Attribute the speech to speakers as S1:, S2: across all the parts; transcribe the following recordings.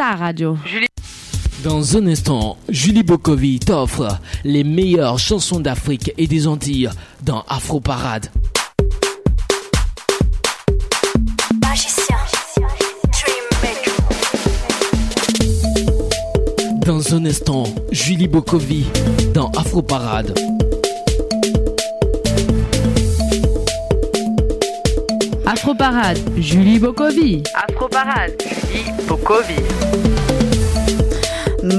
S1: radio.
S2: Dans un instant, Julie Bokovi t'offre les meilleures chansons d'Afrique et des Antilles dans Afro Parade. Dans un instant, Julie Bokovi dans Afro Parade.
S1: Afro Parade, Julie Bokovi.
S3: Afro Parade, Julie Bokovi.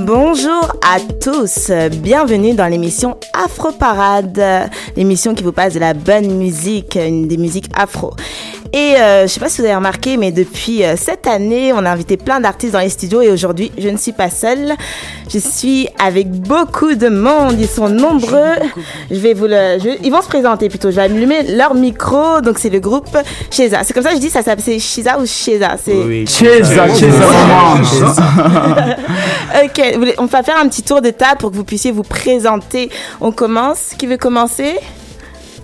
S4: Bonjour à tous, bienvenue dans l'émission Afro Parade, l'émission qui vous passe de la bonne musique, une des musiques afro. Et euh, je sais pas si vous avez remarqué, mais depuis euh, cette année, on a invité plein d'artistes dans les studios et aujourd'hui, je ne suis pas seule. Je suis avec beaucoup de monde. Ils sont nombreux. Je vais vous le, je- ils vont se présenter plutôt. Je vais allumer leur micro. Donc c'est le groupe Cheza. C'est comme ça que je dis ça s'appelle Shiza ou Cheza. C'est
S5: Cheza, Cheza, maman.
S4: Ok, on va faire un petit tour de table pour que vous puissiez vous présenter. On commence. Qui veut commencer?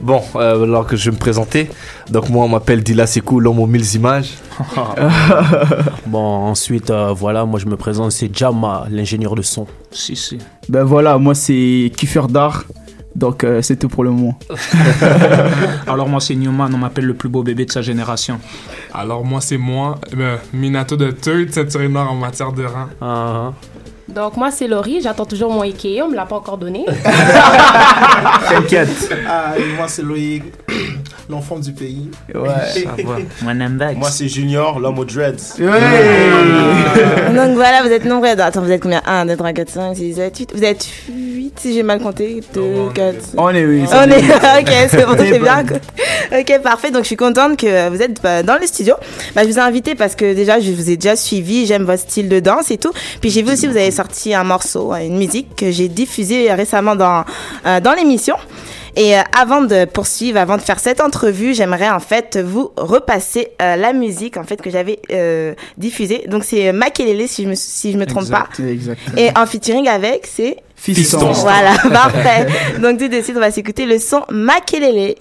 S6: Bon, euh, alors que je vais me présenter, donc moi on m'appelle Dila Sekou, l'homme aux mille images.
S7: Bon, ensuite, euh, voilà, moi je me présente, c'est Jama, l'ingénieur de son.
S5: Si, si. Ben voilà, moi c'est Kiffer d'art. Donc euh, c'est tout pour le moment.
S8: Alors moi c'est Newman, on m'appelle le plus beau bébé de sa génération.
S9: Alors moi c'est moi, euh, Minato de ceinture noire en matière de rang.
S7: Ah,
S10: Donc moi c'est Laurie, j'attends toujours mon Ikea, on me l'a pas encore donné.
S5: T'inquiète.
S11: Ah, moi c'est Loïc, l'enfant du pays.
S8: Mon bags.
S11: Moi c'est Junior, l'homme aux dreads.
S4: Donc voilà, vous êtes nombreux. Attends, vous êtes combien? 1, 2, 3, 4, 5, 6, 7, 8. Vous êtes 8 si j'ai mal compté. 2,
S9: on est
S4: 4,
S5: On est oui.
S4: On est. ok, c'est bon,
S5: C'est
S4: c'est bien. Ok, parfait. Donc, je suis contente que vous êtes euh, dans le studio. Bah, je vous ai invité parce que déjà, je vous ai déjà suivi. J'aime votre style de danse et tout. Puis, j'ai vu aussi, vous avez sorti un morceau, euh, une musique que j'ai diffusée récemment dans, euh, dans l'émission. Et euh, avant de poursuivre, avant de faire cette entrevue, j'aimerais en fait vous repasser euh, la musique en fait que j'avais euh, diffusée. Donc c'est Makelele si je me si je me trompe pas.
S5: Exact.
S4: Et en featuring avec c'est
S5: Fiston.
S4: voilà, parfait. Donc tout de suite, on va s'écouter le son Makelele.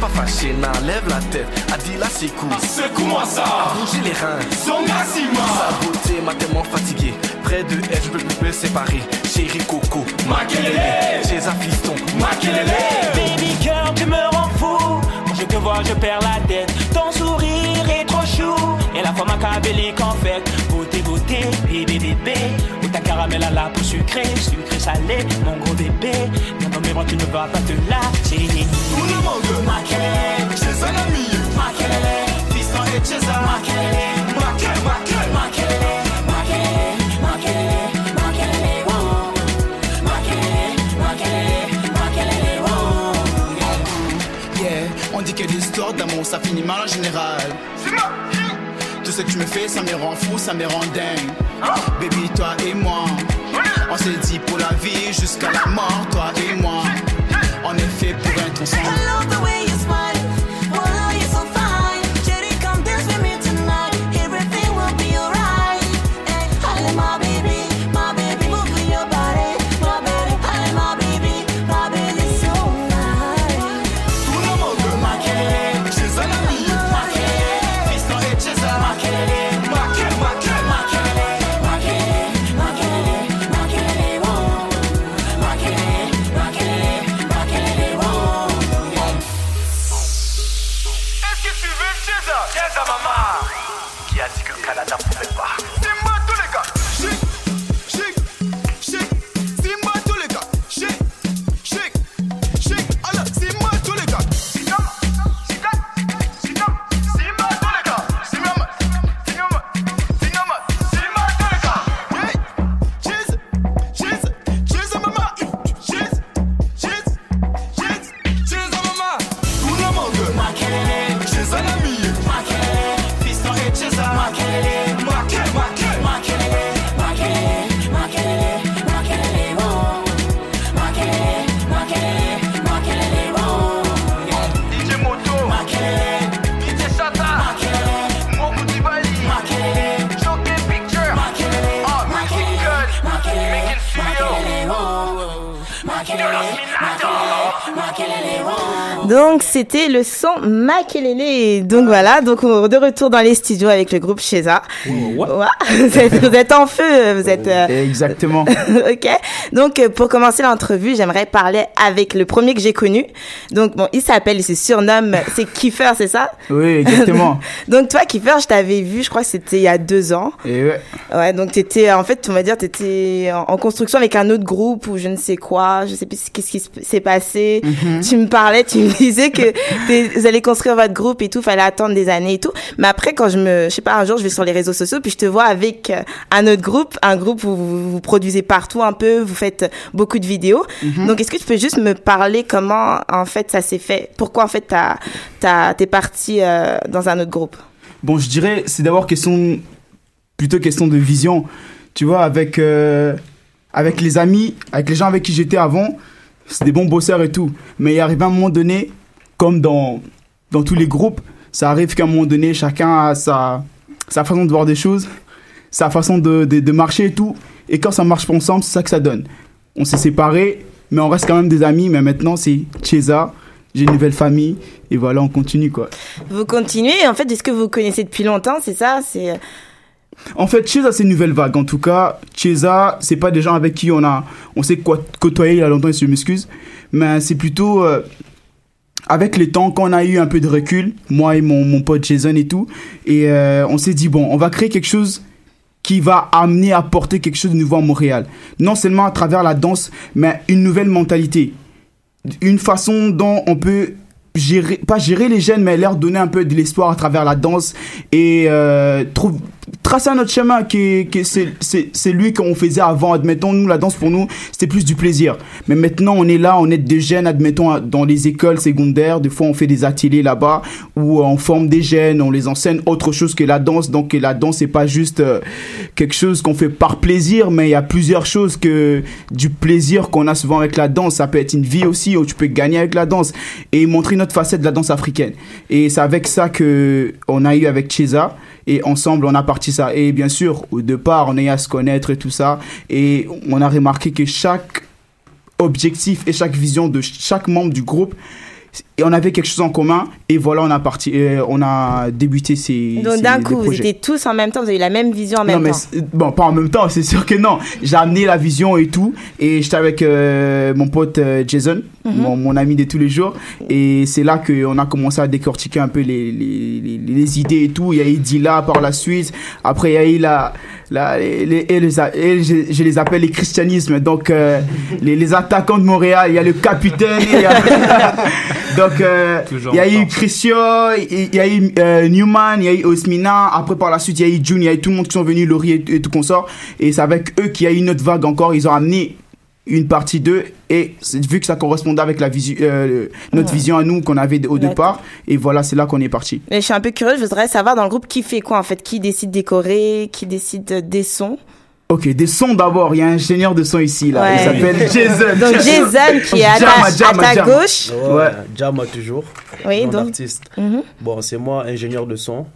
S6: Pas fâcher, n'enlève la tête. Adila Sekou, secoue-moi ça. Bouger les reins, son Sa beauté m'a tellement fatigué. Près de elle, je peux me séparer. Chérie Coco, Makelele. Chez un fiston, Makelele.
S12: Baby girl, tu me rends fou. Quand je te vois, je perds la tête. Ton sourire est trop chou. Et la fois machiavélique en fait. Beauté, beauté, bébé, bébé. Ou ta caramel à la peau sucrée, sucré, salé. Mon gros bébé. Dans ton miroir, tu ne vas pas te lasser.
S11: Ça finit mal en général. Tout ce que tu me fais, ça me rend fou, ça me rend dingue. Baby, toi et moi, on s'est dit pour la vie jusqu'à la mort, toi et moi. On est fait pour être ensemble.
S12: love
S4: c'était le son Makelele. Donc voilà, donc on- de retour dans les studios avec le groupe Sheza. Ouais. Vous, êtes, vous êtes en feu, vous êtes. euh,
S5: Exactement.
S4: ok. Donc euh, pour commencer l'entrevue, j'aimerais parler avec le premier que j'ai connu. Donc bon, il s'appelle, il se surnomme, c'est Kiefer, c'est ça?
S5: Oui, exactement.
S4: Donc toi, Kiefer, je t'avais vu, je crois que c'était il y a deux ans.
S5: Et ouais.
S4: Ouais, donc t'étais, en fait, on va dire, t'étais en, construction avec un autre groupe ou je ne sais quoi, je sais plus qu'est-ce qui se- s'est passé.
S5: Mhm.
S4: Tu me parlais, tu me disais que vous allez construire votre groupe et tout, fallait attendre des années et tout. Mais après, quand je me, je sais pas, un jour, je vais sur les réseaux sociaux puis je te vois avec un autre groupe, un groupe où vous, vous produisez partout un peu, vous faites beaucoup de vidéos.
S5: Mhm.
S4: Donc, est-ce que tu peux juste me parler comment, en fait, ça s'est fait? Pourquoi, en fait, t'es parti euh, dans un autre groupe?
S5: Bon, je dirais, c'est d'abord question, plutôt question de vision. Tu vois, avec, euh, avec les amis, avec les gens avec qui j'étais avant, c'est des bons bosseurs et tout. Mais il arrive à un moment donné, comme dans, dans tous les groupes, ça arrive qu'à un moment donné, chacun a sa, sa façon de voir des choses, sa façon de, de, de marcher et tout. Et quand ça marche pas ensemble, c'est ça que ça donne. On s'est séparés, mais on reste quand même des amis. Mais maintenant, c'est Chesa, j'ai une nouvelle famille, et voilà, on continue quoi.
S4: Vous continuez, en fait, est-ce que vous connaissez depuis longtemps, c'est ça? C'est, euh,
S5: En fait, Chesa, c'est une nouvelle vague. En tout cas, Chesa, c'est pas des gens avec qui on a, on s'est côtoyé il y a longtemps, je m'excuse. Mais c'est plutôt, euh, avec les temps, quand on a eu un peu de recul, moi et mon, mon pote Jason et tout, et euh, on s'est dit, bon, on va créer quelque chose qui va amener, apporter quelque chose de nouveau à Montréal. Non seulement à travers la danse, mais une nouvelle mentalité. Une façon dont on peut gérer, pas gérer les jeunes, mais leur donner un peu de l'espoir à travers la danse et euh, trouve, tracer un autre chemin qui, qui est- c'est, lui qu'on faisait avant. Admettons, nous, la danse pour nous, c'était plus du plaisir. Mais maintenant, on est là, on est des jeunes, admettons, dans les écoles secondaires. Des fois, on fait des ateliers là-bas où on forme des jeunes, on les enseigne autre chose que la danse. Donc, la danse, c'est pas juste euh, quelque chose qu'on fait par plaisir, mais il y a plusieurs choses que du plaisir qu'on a souvent avec la danse. Ça peut être une vie aussi où tu peux gagner avec la danse et montrer notre facette de la danse africaine. Et c'est avec ça que on a eu avec Chesa et ensemble on a parti ça. Et bien sûr, au départ, on eu à se connaître et tout ça et on a remarqué que chaque objectif et chaque vision de chaque membre du groupe et on avait quelque chose en commun et voilà on a parti euh, on a débuté ces
S4: donc d'un coup, vous étiez tous en même temps, vous avez eu la même vision en
S5: Non,
S4: même
S5: mais
S4: temps.
S5: c'est- bon, pas en même temps, c'est sûr que non. J'ai amené la vision et tout, et j'étais avec euh, mon pote euh, Jason,
S4: Mhm.
S5: mon, mon ami de tous les jours, et c'est là qu'on a commencé à décortiquer un peu les, les, les, les idées et tout. Il y a eu Dila par la suite, après il y a eu la, les, les- et les et je, je les appelle les christianismes, donc euh, les, les attaquants de Montréal, il y a le capitaine, il y a- donc euh, il y a eu. Christian, il y a eu euh, Newman, il y a eu Osmina, après par la suite il y a eu June, il y a eu tout le monde qui sont venus, Laurie et, et tout consort, et c'est avec eux qu'il y a eu une autre vague encore, ils ont amené une partie d'eux, et c'est- vu que ça correspondait avec la visu- euh, notre
S4: Ouais.
S5: vision à nous qu'on avait au départ, et voilà, c'est là qu'on est parti.
S4: Mais je suis un peu curieuse, je voudrais savoir dans le groupe qui fait quoi en fait, qui décide décorer, qui décide euh, des sons?
S5: Ok, des sons d'abord, il y a un ingénieur de son ici, là, il
S4: Ouais.
S5: s'appelle Jason.
S4: Donc Jason qui est à ta,
S5: Jama,
S4: à ta
S5: Jama.
S4: gauche.
S7: Ouais, Jama toujours.
S4: Oui,
S7: Mon
S4: donc-
S7: artiste.
S4: Mhm.
S7: Bon, c'est moi, ingénieur de son.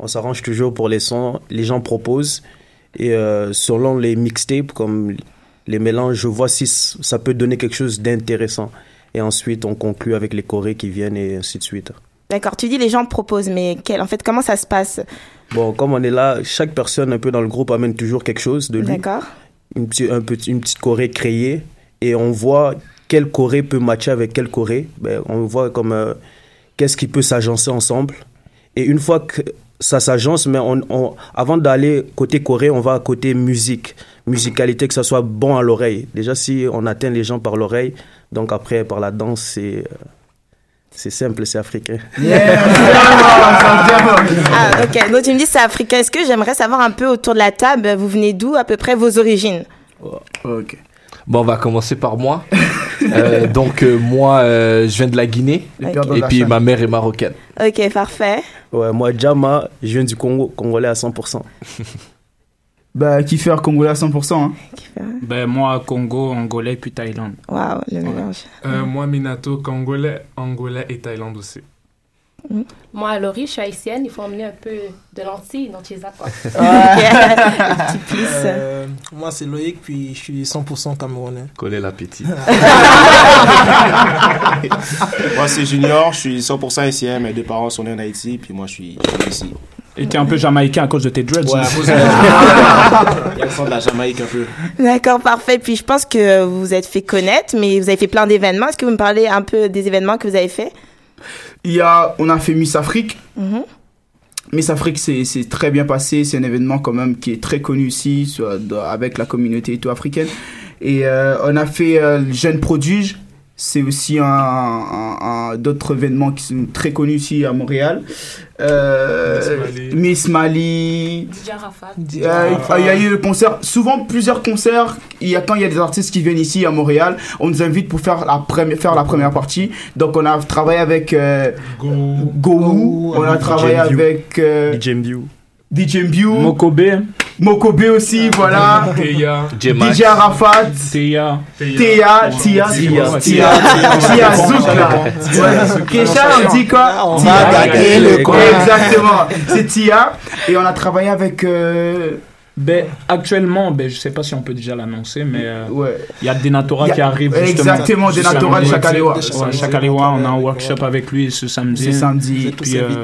S7: On s'arrange toujours pour les sons. Les gens proposent. Et euh, selon les mixtapes, comme les mélanges, je vois si ça peut donner quelque chose d'intéressant. Et ensuite, on conclut avec les chorés qui viennent et ainsi de suite.
S4: D'accord, tu dis les gens proposent, mais quel, en fait, comment ça se passe?
S7: Bon, comme on est là, chaque personne un peu dans le groupe amène toujours quelque chose de lui.
S4: D'accord.
S7: Une, petite- un petit- une petite choré créée. Et on voit quel choré peut matcher avec quel choré. Ben, on voit comme euh, qu'est-ce qui peut s'agencer ensemble. Et une fois que ça s'agence, mais on, on- avant d'aller côté choré, on va côté musique, musicalité, que ça soit bon à l'oreille. Déjà, si on atteint les gens par l'oreille, donc après par la danse, c'est euh, c'est simple, c'est africain.
S4: Ah, ok. Donc tu me dis c'est africain. Est-ce que j'aimerais savoir un peu autour de la table, vous venez d'où, à peu près vos origines?
S5: Ok.
S13: Bon, on va commencer par moi. Euh, donc, euh, moi, euh, je viens de la Guinée. Et puis, ma mère est marocaine.
S4: Ok, parfait.
S7: Ouais, moi, Jama, je viens du Congo, congolais à 100%.
S5: Bah, qui fait congolais à 100%. Hein.
S8: Ben, moi, Congo, Angolais, puis Thaïlande.
S4: Waouh, le mélange.
S9: Euh, moi, Minato, congolais, angolais et Thaïlande aussi.
S10: Moi, Laurie, je suis haïtienne. Il faut emmener un peu de lentilles dans.
S4: Petit plus.
S14: Euh, moi, c'est Loïc, puis je suis 100% camerounais.
S13: Coller l'appétit.
S15: moi, c'est Junior, je suis 100% haïtien. Mes deux parents sont nés en Haïti, puis moi, je suis je suis ici.
S8: Et t'es un peu jamaïcain à cause de tes dreads.
S15: Ouais, à cause de Il y a le son de la Jamaïque un peu.
S4: D'accord, parfait. Puis je pense que vous vous êtes fait connaître, mais vous avez fait plein d'événements. Est-ce que vous me parlez un peu des événements que vous avez fait
S5: Il y a, on a fait Miss Afrique.
S4: Mhm.
S5: Miss Afrique, c'est très bien passé. C'est un événement quand même qui est très connu ici, avec la communauté et tout africaine. Et euh, on a fait euh, le Jeune Prodige. C'est aussi un, un- un- d'autres événements qui sont très connus ici à Montréal. Euh, Miss Mali.
S10: DJ Rafat.
S5: Euh, il y a eu le concert, souvent plusieurs concerts. Il y a quand il y a des artistes qui viennent ici à Montréal, on nous invite pour faire la première faire la première partie. Donc on a travaillé avec euh, Go, on a
S7: DJ
S5: travaillé avec euh,
S7: DJ Mbiu.
S8: Mokobe,
S5: Mokobe aussi, voilà.
S9: Teya.
S5: DJ Arafat,
S8: Théa.
S5: Théa, Tia, Tia, Tia, Tia Zouk là. Kesha, on dit quoi
S14: On
S5: Tia.
S14: va gagner le coin.
S5: Exactement, c'est Tia. Et on a travaillé avec. euh,
S8: Ben, actuellement, ben, je sais pas si on peut déjà l'annoncer, mais euh, il
S5: Ouais.
S8: y a Denatora
S5: y a-
S8: qui arrive justement.
S5: Exactement,
S8: ce
S5: Denatora de. Chakalewa.
S8: Chakalewa, on a un workshop avec lui ce samedi.
S5: C'est samedi.
S8: Puis, euh,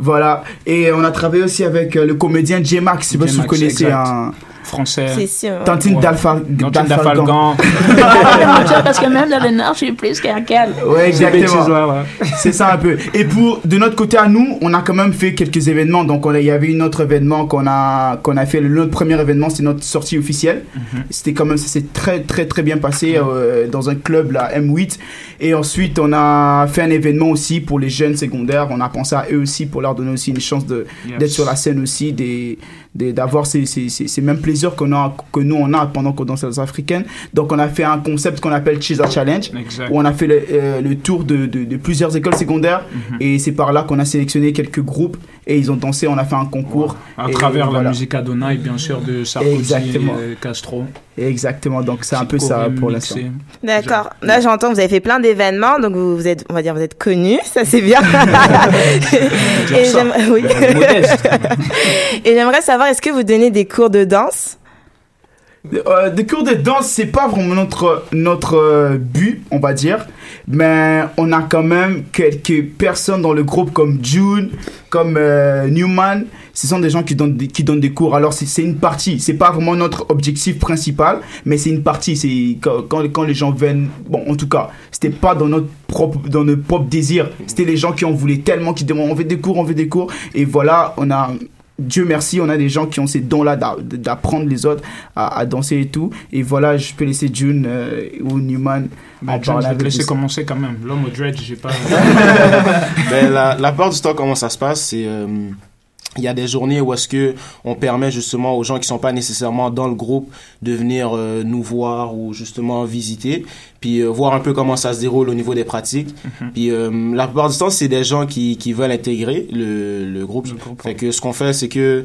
S5: Voilà. Et on a travaillé aussi avec euh, le comédien J-Max. Je sais pas si vous connaissez un.
S8: Français.
S4: C'est sûr.
S5: Tantine
S8: Ouais. d'Afalgan.
S10: Parce que même dans le Nord, je suis plus qu'un quel.
S5: Ouais, exactement. C'est ça un peu. Et pour de notre côté à nous, on a quand même fait quelques événements. Donc il y avait une autre événement qu'on a qu'on a fait. Le notre premier événement, c'est notre sortie officielle.
S8: Mhm.
S5: C'était quand même ça s'est très très très bien passé euh, dans un club la M8. Et ensuite on a fait un événement aussi pour les jeunes secondaires. On a pensé à eux aussi pour leur donner aussi une chance
S8: Yes.
S5: d'être sur la scène aussi, des- d'avoir ces, ces, ces, ces mêmes plaisirs qu'on a que nous on a pendant qu'on danse la africaine. Donc on a fait un concept qu'on appelle Chisa Challenge
S8: Exact.
S5: où on a fait le, euh, le tour de, de, de plusieurs écoles secondaires
S8: Mhm.
S5: et c'est par là qu'on a sélectionné quelques groupes et ils ont dansé, on a fait un concours.
S8: À
S5: Et
S8: travers la
S5: voilà.
S8: musique Adonai, bien sûr, de Sarkozy
S5: Exactement.
S8: et Castro.
S5: Exactement, donc c'est un peu ça pour
S8: mixé.
S5: l'instant.
S4: D'accord. Là, j'entends que vous avez fait plein d'événements, donc vous, vous êtes, on va dire, vous êtes connus, ça c'est bien. Et
S8: ça.
S4: j'aimerais- oui.
S8: Modeste.
S4: Et j'aimerais savoir, est-ce que vous donnez des cours de danse?
S5: Euh, des cours de danse, c'est pas vraiment notre, notre euh, but, on va dire. Mais on a quand même quelques personnes dans le groupe comme June, comme euh, Newman. Ce sont des gens qui donnent des, qui donnent des cours. Alors c'est une partie. C'est pas vraiment notre objectif principal, mais c'est une partie. C'est quand, quand, quand les gens viennent. Bon, en tout cas, c'était pas dans notre propre dans notre propre désir. C'était les gens qui en voulaient tellement, qui demandaient on veut des cours, on veut des cours. Et voilà, on a Dieu merci, on a des gens qui ont ces dons-là d'a- d'apprendre les autres à, à danser et tout. Et voilà, je peux laisser June euh, ou Newman
S8: Bah,
S5: en
S8: John, je vais te laisser commencer quand même. L'homme au dread, j'ai pas.
S15: Ben, la, la plupart du temps, comment ça se passe, c'est euh, il y a des journées où est-ce que on permet justement aux gens qui sont pas nécessairement dans le groupe de venir euh, nous voir ou justement visiter, puis euh, voir un peu comment ça se déroule au niveau des pratiques. Puis euh, la plupart du temps, c'est des gens qui, qui veulent intégrer le, le groupe. Fait que ce qu'on fait, c'est que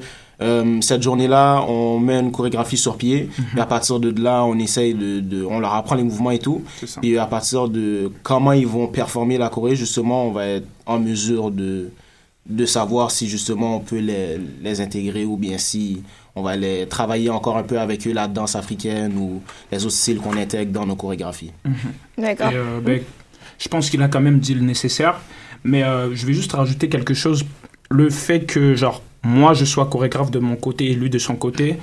S15: cette journée-là, on met une chorégraphie sur pied. Et à partir de là, on essaye de, de, on leur apprend les mouvements et tout. Et à partir de comment ils vont performer la choré, justement, on va être en mesure de de savoir si justement on peut les, les intégrer ou bien si on va les travailler encore un peu avec eux la danse africaine ou les autres styles qu'on intègre dans nos chorégraphies.
S4: D'accord.
S8: Et, euh, ben, je pense qu'il a quand même dit le nécessaire. Mais euh, je vais juste rajouter quelque chose. Le fait que, genre, moi, je sois chorégraphe de mon côté et lui de son côté,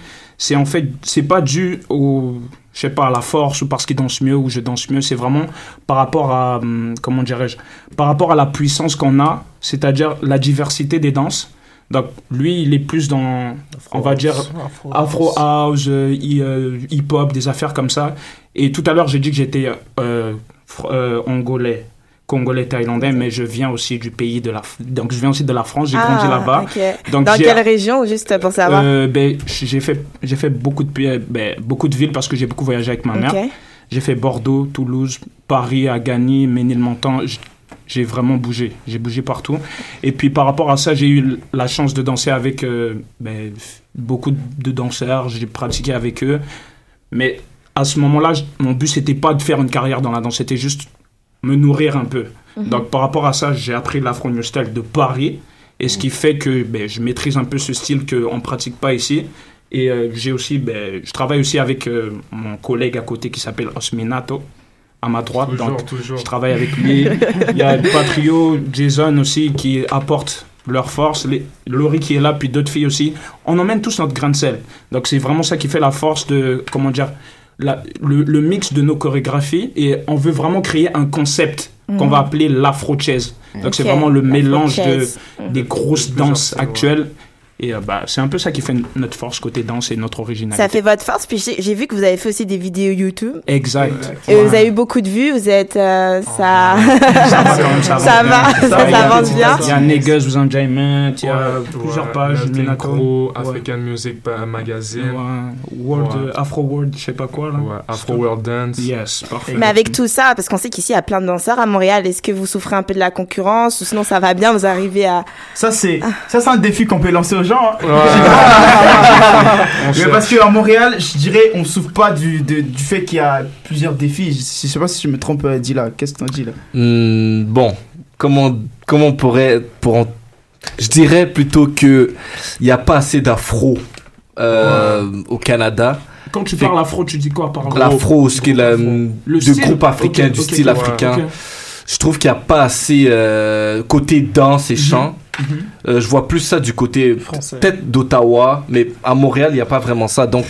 S8: c'est en fait, c'est pas dû au, je sais pas, à la force ou parce qu'il danse mieux ou je danse mieux. C'est vraiment par rapport à, hum, comment dirais-je, par rapport à la puissance qu'on a, c'est-à-dire la diversité des danses. Donc, lui, il est plus dans, on va dire,
S14: Afro-
S8: Afro House, euh, euh, hip-hop, des affaires comme ça. Et tout à l'heure, j'ai dit que j'étais euh, euh, angolais, congolais, thaïlandais, mais je viens aussi du pays de la... Donc, je viens aussi de la France, j'ai grandi là-bas.
S4: Ah, ok.
S8: Donc,
S4: Dans quelle région, juste pour savoir?
S8: Euh, ben, j'ai fait, j'ai fait beaucoup de, pays- ben, beaucoup de villes parce que j'ai beaucoup voyagé avec ma mère.
S4: Ok.
S8: J'ai fait Bordeaux, Toulouse, Paris, Agani, Ménilmontant. J'ai vraiment bougé. J'ai bougé partout. Et puis par rapport à ça, j'ai eu la chance de danser avec euh, ben, beaucoup de danseurs. J'ai pratiqué avec eux. Mais à ce moment-là, mon but, c'était pas de faire une carrière dans la danse. C'était juste me nourrir un peu.
S10: Mhm.
S8: Donc par rapport à ça, j'ai appris l'afro new style de Paris. Et ce qui fait que ben, je maîtrise un peu ce style qu'on ne pratique pas ici. Et euh, j'ai aussi, ben, je travaille aussi avec euh, mon collègue à côté qui s'appelle Osminato, à ma droite.
S9: Toujours,
S8: Donc
S9: toujours.
S8: je travaille avec lui. Il y a Patrio, Jason aussi qui apportent leur force. Les, Laurie qui est là, puis d'autres filles aussi. On emmène tous notre grain de sel. Donc c'est vraiment ça qui fait la force de, comment dire, la- le, le mix de nos chorégraphies. Et on veut vraiment créer un concept qu'on
S10: Mhm.
S8: va appeler l'afro-chase. Donc c'est vraiment le mélange de,
S10: l'afro-chase.
S8: des grosses danses actuelles. Et euh, bah, c'est un peu ça qui fait notre force côté danse et notre originalité.
S4: Ça fait votre force. Puis j'ai vu que vous avez fait aussi des vidéos YouTube.
S8: Exact.
S4: Et vous avez eu beaucoup de vues. Vous êtes. euh, ça.
S8: Ça va quand même, ça,
S4: Ça va,
S8: avance bien.
S4: ça,
S8: Il y a-
S4: avance bien.
S8: Il y a Niggas with Enjoyment, il y a plusieurs pages, Ouais.
S9: African Music euh, Magazine.
S8: World, Afro World, je sais pas quoi là.
S9: Afro World Dance.
S8: Yes, parfait.
S4: Mais avec tout ça, parce qu'on sait qu'ici il y a plein de danseurs à Montréal, est-ce que vous souffrez un peu de la concurrence ou sinon ça va bien, vous arrivez à.
S5: Ça, c'est ça c'est un défi qu'on peut lancer aux gens. Hein.
S8: On
S5: Mais
S8: cherche.
S5: parce qu'à Montréal, je dirais, on souffre pas du, de- du fait qu'il y a plusieurs défis. Je, je sais pas si je me trompe, euh, dis là. Qu'est-ce que t'en dis là?
S13: Hmm, bon, comment, comment on pourrait. Pour en- Je dirais plutôt que il n'y a pas assez d'afro euh, au Canada.
S8: Quand tu
S13: Fait-
S8: parles afro, tu dis quoi par
S13: L'afro, ce qui est la,
S8: Le
S13: de
S8: style?
S13: groupe africain, du style
S8: ouais,
S13: africain. Je trouve qu'il n'y a pas assez euh, côté danse et chant. Euh, je vois plus ça du côté
S14: Français.
S13: peut-être d'Ottawa, mais à Montréal, il n'y a pas vraiment ça. Donc,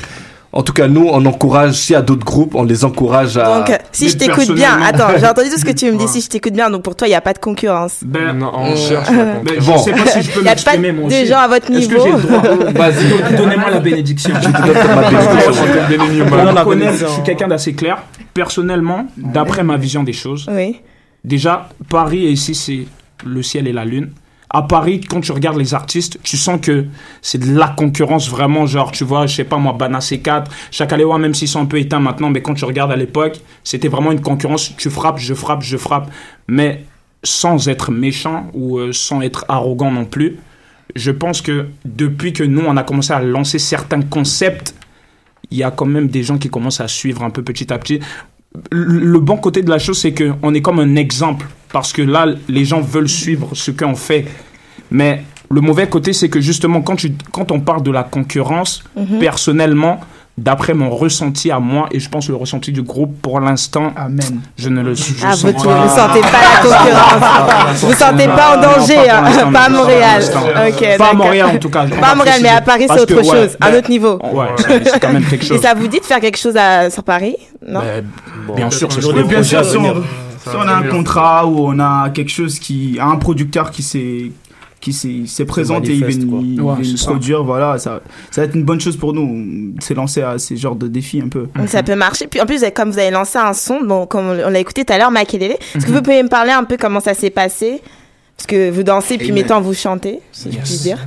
S13: en tout cas, nous, on encourage, s'il y a d'autres groupes, on les encourage à...
S4: Donc, si je t'écoute bien, attends, j'ai entendu tout ce que tu me dis. Si je t'écoute bien, donc pour toi, il n'y a pas de concurrence.
S8: Ben,
S9: Non, on
S13: Euh,
S9: cherche la
S8: ben,
S9: concurrence.
S8: je
S13: Bon.
S8: sais pas si je peux
S4: Il y a pas
S8: m'exprimer
S4: de gens à votre
S8: Est-ce que
S4: niveau.
S8: j'ai le droit
S13: Vas-y.
S8: Donnez-moi la bénédiction.
S13: Je te donne ma bénédiction.
S8: Me
S14: la
S8: je suis quelqu'un d'assez clair. Personnellement, d'après ma vision des choses,
S4: Oui.
S8: déjà, Paris et ici, c'est le ciel et la lune. À Paris, quand tu regardes les artistes, tu sens que c'est de la concurrence vraiment, genre, tu vois, je sais pas moi, Bana C4, Chakalewa, même s'ils sont un peu éteints maintenant, mais quand tu regardes à l'époque, c'était vraiment une concurrence, tu frappes, je frappe, je frappe, mais sans être méchant ou euh, sans être arrogant non plus. Je pense que depuis que nous, on a commencé à lancer certains concepts, il y a quand même des gens qui commencent à suivre un peu petit à petit. Le bon côté de la chose, c'est qu'on est comme un exemple. Parce que là, les gens veulent suivre ce qu'on fait. Mais le mauvais côté, c'est que justement, quand, tu, quand on parle de la concurrence,
S4: Mhm.
S8: personnellement, d'après mon ressenti à moi, et je pense le ressenti du groupe, pour l'instant,
S5: Amen.
S8: je ne le je
S4: Ah,
S8: sens
S4: vous ne
S8: pas.
S4: sentez pas la concurrence. Vous sentez pas en
S8: Non,
S4: danger,
S8: pas
S4: hein. pas à Montréal.
S8: pas pour l'instant.
S4: Ok,
S8: Pas à. Montréal, en tout cas.
S4: Pas à Montréal, mais à. Paris, c'est autre
S8: que, ouais,
S4: chose, un
S8: ben,
S4: autre niveau.
S8: Ouais, c'est quand même quelque
S4: Et
S8: chose.
S4: ça vous dit de faire quelque chose à, sur Paris? Non?
S8: Ben, bien sûr, c'est ce que-
S5: bien sûr, si on,
S9: va
S5: a un contrat ou on a quelque chose qui. Un producteur qui s'est qui s'est s'est présenté, il
S8: c'est
S5: nous
S8: ça.
S5: produire, voilà, ça, ça va être une bonne chose pour nous. C'est lancé à ces genres de défis un peu.
S4: Donc ça peut marcher. Puis en plus, comme vous avez lancé un son, bon, comme on l'a écouté tout à l'heure, Makelele, est-ce que
S5: Mhm.
S4: vous pouvez me parler un peu comment ça s'est passé? Parce que vous dansez, puis
S5: Amen.
S4: mettons vous chantez, si je puis dire.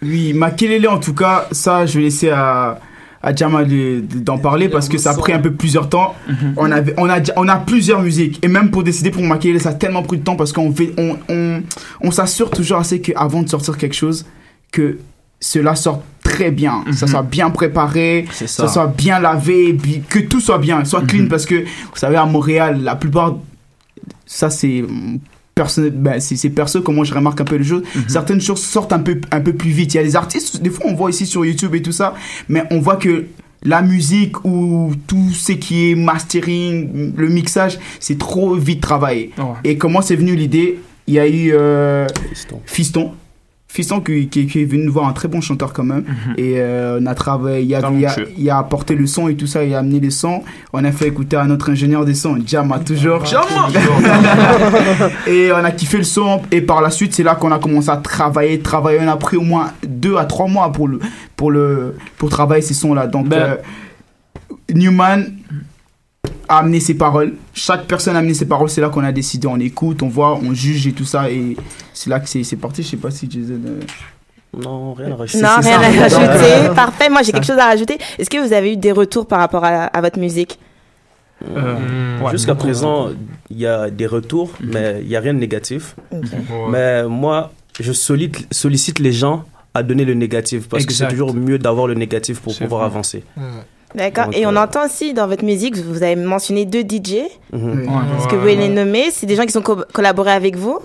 S5: Oui, Makelele en tout cas, ça je vais laisser à, à Jama de- de- d'en parler parce que ça a pris un peu plusieurs temps. on, avait, on, a, on a plusieurs musiques et même pour décider pour Makelele, ça a tellement pris de temps parce qu'on on, on, on s'assure toujours assez qu'avant de sortir quelque chose, que cela sorte très bien, ça soit bien préparé, ça.
S7: ça.
S5: soit bien lavé, que tout soit bien, soit clean parce que vous savez à Montréal, la plupart, ça c'est personnel, ben, c'est c'est perso comment je remarque un peu les choses. Certaines choses sortent un peu, un peu plus vite. Il y a des artistes, des fois on voit ici sur YouTube et tout ça, mais on voit que la musique ou tout ce qui est mastering, le mixage, c'est trop vite travaillé.
S8: Ouais.
S5: Et comment c'est venu l'idée? Il y a eu euh,
S7: Fiston.
S5: Fiston. Fiston qui, qui, qui est venu nous voir, un très bon chanteur quand même. Et euh, on a travaillé, il a, il, a,
S8: Talentueux.
S5: il a apporté le son et tout ça, il a amené les sons. On a fait écouter à notre ingénieur des sons, Jama, toujours. et on a kiffé le son. Et par la suite, c'est là qu'on a commencé à travailler, travailler. On a pris au moins deux à trois mois pour, le, pour, le, pour travailler ces sons-là. Donc,
S8: Ben-
S5: euh, Newman a amené ses paroles. Chaque personne a amené ses paroles. C'est là qu'on a décidé. On écoute, on voit, on juge et tout ça. Et c'est là que c'est c'est parti. Je sais pas si Jason. euh,
S7: Non, rien à rajouter.
S4: Non, rien à rajouter. Parfait. Moi, j'ai quelque chose à rajouter. Est-ce que vous avez eu des retours par rapport à, à votre musique?
S8: Euh, ouais,
S7: Jusqu'à présent, il y a des retours, mais il n'y a rien de négatif. Mais moi, je sollicite, sollicite les gens à donner le négatif parce que c'est toujours mieux d'avoir le négatif pour
S8: C'est
S7: pouvoir
S8: vrai.
S7: avancer.
S4: D'accord. Et on
S7: euh,
S4: entend aussi dans votre musique, vous avez mentionné deux DJ.
S7: Mhm.
S4: Est-ce que vous pouvez les nommer C'est des gens qui sont co- collaborés avec vous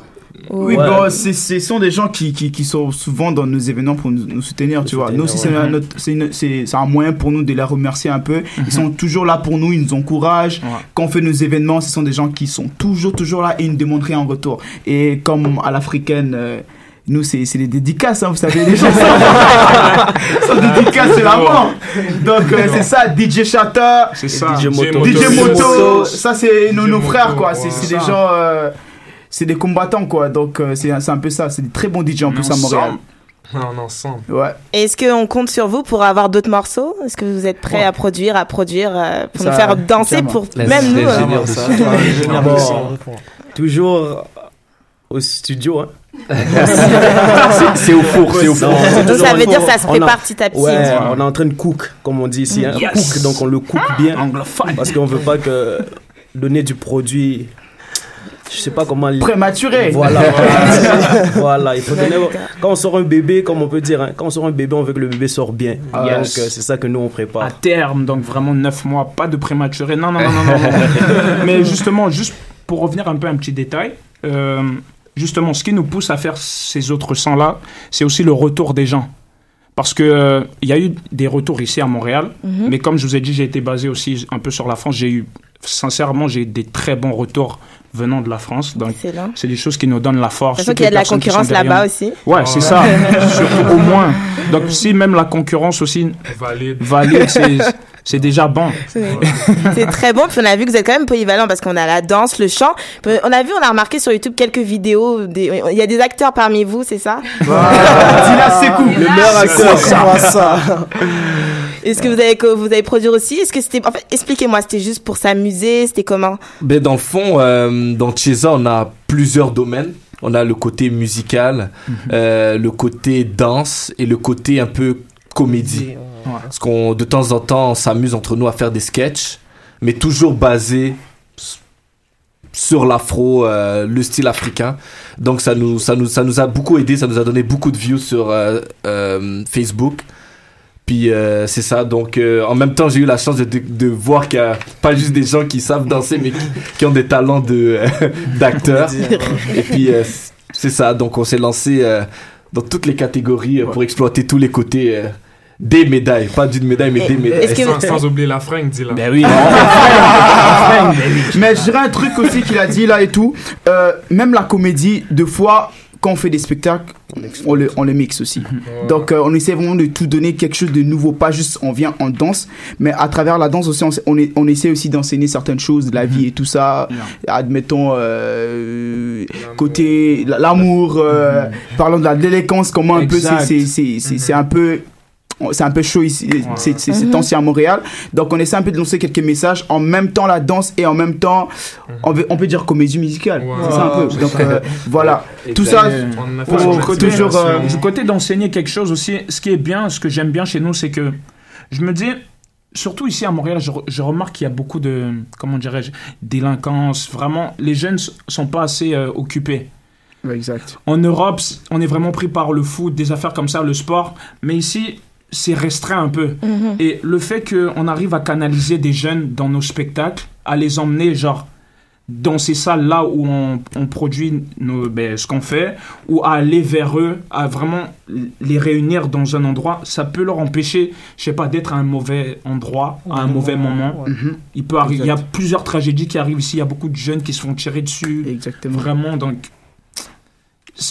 S4: Ou-
S5: Oui, bon, c'est- ce sont des gens qui, qui, qui sont souvent dans nos événements pour nous, nous soutenir, tu vois. Nous aussi, c'est
S8: ouais.
S5: un, c'est moyen pour nous de les remercier un peu. Ils sont toujours là pour nous, ils nous encouragent. Quand on fait nos événements, ce sont des gens qui sont toujours, toujours là et ils ne demandent rien en retour. Et comme à l'africaine, euh, nous, c'est c'est des dédicaces, hein, vous savez, les gens sont dédicaces, c'est la mort. Donc, euh, c'est ça, DJ Chata,
S8: C'est ça.
S5: DJ
S8: Moto.
S5: DJ Moto, ça, c'est nos, nos frères, quoi. C'est
S8: ouais.
S5: des gens. euh, c'est des combattants quoi donc euh, c'est un- c'est un peu ça c'est des très bons DJ en plus à Montréal
S9: On est ensemble.
S5: ouais
S4: Est-ce qu'on compte sur vous pour avoir d'autres morceaux? Est-ce que vous êtes prêts
S5: Ouais.
S4: à produire, à produire, euh, pour
S7: Ça,
S4: nous faire danser
S7: clairement.
S4: pour
S7: Les
S4: même nous euh,
S14: ça.
S7: Toujours au studio. Hein.
S13: C'est- au four, c'est au four.
S4: Ça veut dire
S7: four.
S4: ça se
S7: On a-
S4: prépare petit à petit.
S7: Ouais,
S4: Ouais.
S7: on est en train de cook, comme on dit ici. Hein.
S8: Yes.
S7: Cook, donc on le cook bien. Parce qu'on veut pas que donner du produit. Je sais pas comment.
S5: Prématuré.
S7: Voilà. voilà. Il faut donner. Quand on sort un bébé, comme on peut dire, hein, quand on sort un bébé, on veut que le bébé sorte bien.
S8: Ah,
S7: Donc euh, c'est ça que nous on
S8: à
S7: prépare.
S8: terme, donc vraiment 9 mois, pas de prématuré. Non, non, non, non, non. non. Mais justement, juste pour revenir un peu à un petit détail, euh, justement, ce qui nous pousse à faire ces autres sons-là, c'est aussi le retour des gens. Parce que euh, il y a eu des retours ici à Montréal,
S4: Mhm.
S8: mais comme je vous ai dit, j'ai été basé aussi un peu sur la France. J'ai eu, sincèrement, j'ai eu des très bons retours venant de la France. Donc,
S4: Excellent.
S8: c'est des choses qui nous donnent la force. Toutes
S4: qu'il y a de la concurrence là-bas aussi.
S8: Ouais, c'est ça. Surtout, au moins. Donc, si même la concurrence aussi
S9: Valide.
S8: valide, c'est, c'est déjà bon.
S4: C'est très bon. Puis on a vu que vous êtes quand même polyvalent parce qu'on a la danse, le chant. Puis On a vu, on a remarqué sur YouTube quelques vidéos. des- Il y a des acteurs parmi vous, c'est ça?
S5: Dila Sekou
S7: Le meilleur acteur.
S14: Comment ça
S4: Est-ce que vous avez, que vous avez produit aussi? Est-ce que c'était. En fait, expliquez-moi, c'était juste pour s'amuser C'était comment?
S13: Ben, dans le fond, euh, dans Chesa, on a plusieurs domaines. On a le côté musical, euh, le côté danse et le côté un peu comédie. Parce qu'on, de temps en temps, on s'amuse entre nous à faire des sketchs, mais toujours basé s- sur l'afro, euh, le style africain. Donc ça nous, ça, nous, ça nous a beaucoup aidé, ça nous a donné beaucoup de views sur euh, euh, Facebook. Puis euh, c'est ça, donc euh, en même temps j'ai eu la chance de, de, de voir qu'il n'y a pas juste des gens qui savent danser mais qui, qui ont des talents de d'acteurs. Et puis euh, c'est ça, donc on s'est lancé euh, dans toutes les catégories euh, pour exploiter tous les côtés euh, des médailles, pas d'une médaille mais des médailles.
S4: Est-ce que
S9: Sans, sans oublier la fringue, dis là.
S8: Ben oui.
S5: mais je dirais un truc aussi qu'il a dit là et tout. Euh, même la comédie deux fois quand on fait des spectacles on le, on le mixe aussi. Donc euh, on essaie vraiment de tout donner quelque chose de nouveau pas juste on vient en danse. Mais à travers la danse aussi on, on, est- on essaie aussi d'enseigner certaines choses de la vie et tout ça. Admettons euh, côté l'amour euh, parlons de la délinquance comment un peu c'est c'est un peu c'est un peu chaud ici, c'est c'est
S4: Mhm.
S5: à Montréal. Donc on essaie un peu de lancer quelques messages en même temps la danse et en même temps on, veut- on peut dire comédie musicale. C'est ça un peu. Donc euh, voilà, tout ça
S9: On a fait
S5: pour toujours. euh,
S8: Du côté d'enseigner quelque chose aussi, ce qui est bien, ce que j'aime bien chez nous, c'est que je me dis, surtout ici à Montréal, je, re- je remarque qu'il y a beaucoup de, comment dirais-je, délinquance. Vraiment, les jeunes sont pas assez euh, occupés.
S5: exact.
S8: En Europe, on est vraiment pris par le foot, des affaires comme ça, le sport. Mais ici, c'est restreint un peu.
S4: Mhm.
S8: Et le fait qu'on arrive à canaliser des jeunes dans nos spectacles, à les emmener, genre, dans ces salles-là où on, on produit nos, ben, ce qu'on fait, ou à aller vers eux, à vraiment les réunir dans un endroit, ça peut leur empêcher, je sais pas, d'être à un mauvais endroit, à un mauvais moment.
S5: Mhm.
S8: Il peut arri- il y a plusieurs tragédies qui arrivent ici, il y a beaucoup de jeunes qui se font tirer dessus.
S5: Exactement.
S8: Vraiment, donc,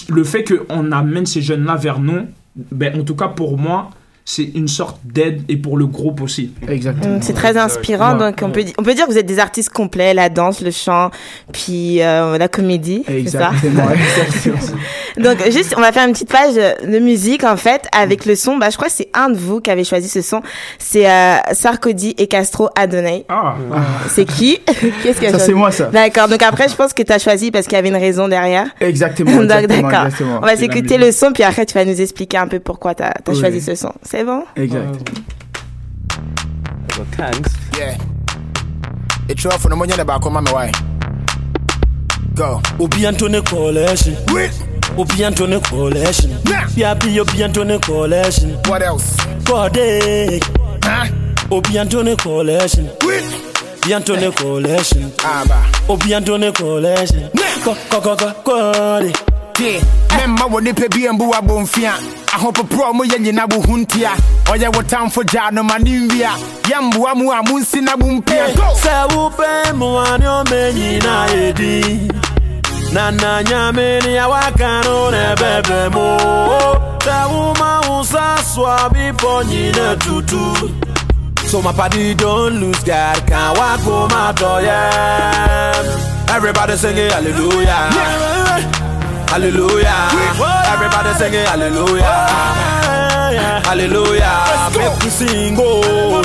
S8: le fait qu'on amène ces jeunes-là vers nous, ben, en tout cas pour moi, c'est une sorte d'aide et pour le groupe aussi.
S5: Exactement.
S4: C'est très inspirant.
S8: Ouais.
S4: Donc, on peut, on peut dire que vous êtes des artistes complets, la danse, le chant, puis euh, la comédie. C'est ça?
S5: Exactement. exactement.
S4: Donc, juste, on va faire une petite page de musique, en fait, avec le son. Bah, je crois que c'est un de vous qui avez choisi ce son. C'est euh, Sarkozy et Castro Adonai.
S8: Ah,
S4: C'est qui? Qu'est-ce qui a
S5: Ça, c'est moi, ça.
S4: D'accord. Donc, après, je pense que tu as choisi parce qu'il y avait une raison derrière.
S5: Exactement.
S4: Donc,
S5: exactement,
S4: d'accord.
S5: exactement.
S4: On va s'écouter le son, puis après, tu vas nous expliquer un peu pourquoi tu as,
S5: Oui.
S4: choisi ce son. C'est bon
S5: Exact.
S6: Yeah. It's rough for the money back on my way. Go.
S16: Obi Antone Coalition. Obi Antone Coalition. Yapi Obi Antone Coalition.
S6: What else?
S16: Kode.
S6: Huh?
S16: Oh, bientôt une collection. Bientôt une collection. Oh, bientôt une collection. Co- co- co- co-
S17: tie mɛmma wɔ nipa bi mbu abɔmfia ahopoporɔ mo yɛ nyina bo ho ntia ɔyɛ wo tamfo gyaa no ma ne nwia yɛmboa mu a monsi na mo mpia
S16: sɛ wopɛ mmoa ne ɔma nyina yɛdi na na nyame ne awaka no ne ɛbɛbɛ mu sɛ woma wo sa bepɔ nyina tutu So my party don't lose God, can't walk home my door, yeah. Everybody singing hallelujah. Hallelujah. Everybody sing it, hallelujah. Hallelujah. Make me sing, oh.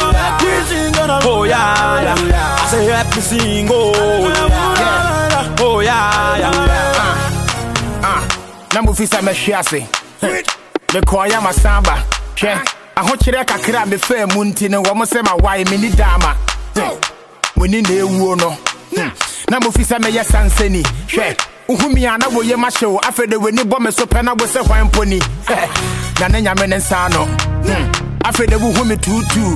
S16: Oh, yeah. yeah. I say, help me sing, oh. Yeah. Oh, yeah. yeah.
S17: Ah, na mufisa sɛ mɛhwe ase mekɔɔyɛ masamba hwɛ ahokyerɛ kakra a mefaa mu nti no wɔm sɛ mawae menni daama dama. na ɛwuo no na mofi sɛ mɛyɛ sansani hwɛ wohumi a na woyɛ mahyew afei de w'ani bɔ me so pɛ na wo sɛ hwan mpo ni na ne nyame ne nsa no. Hmm. afei de wohu me tuutuu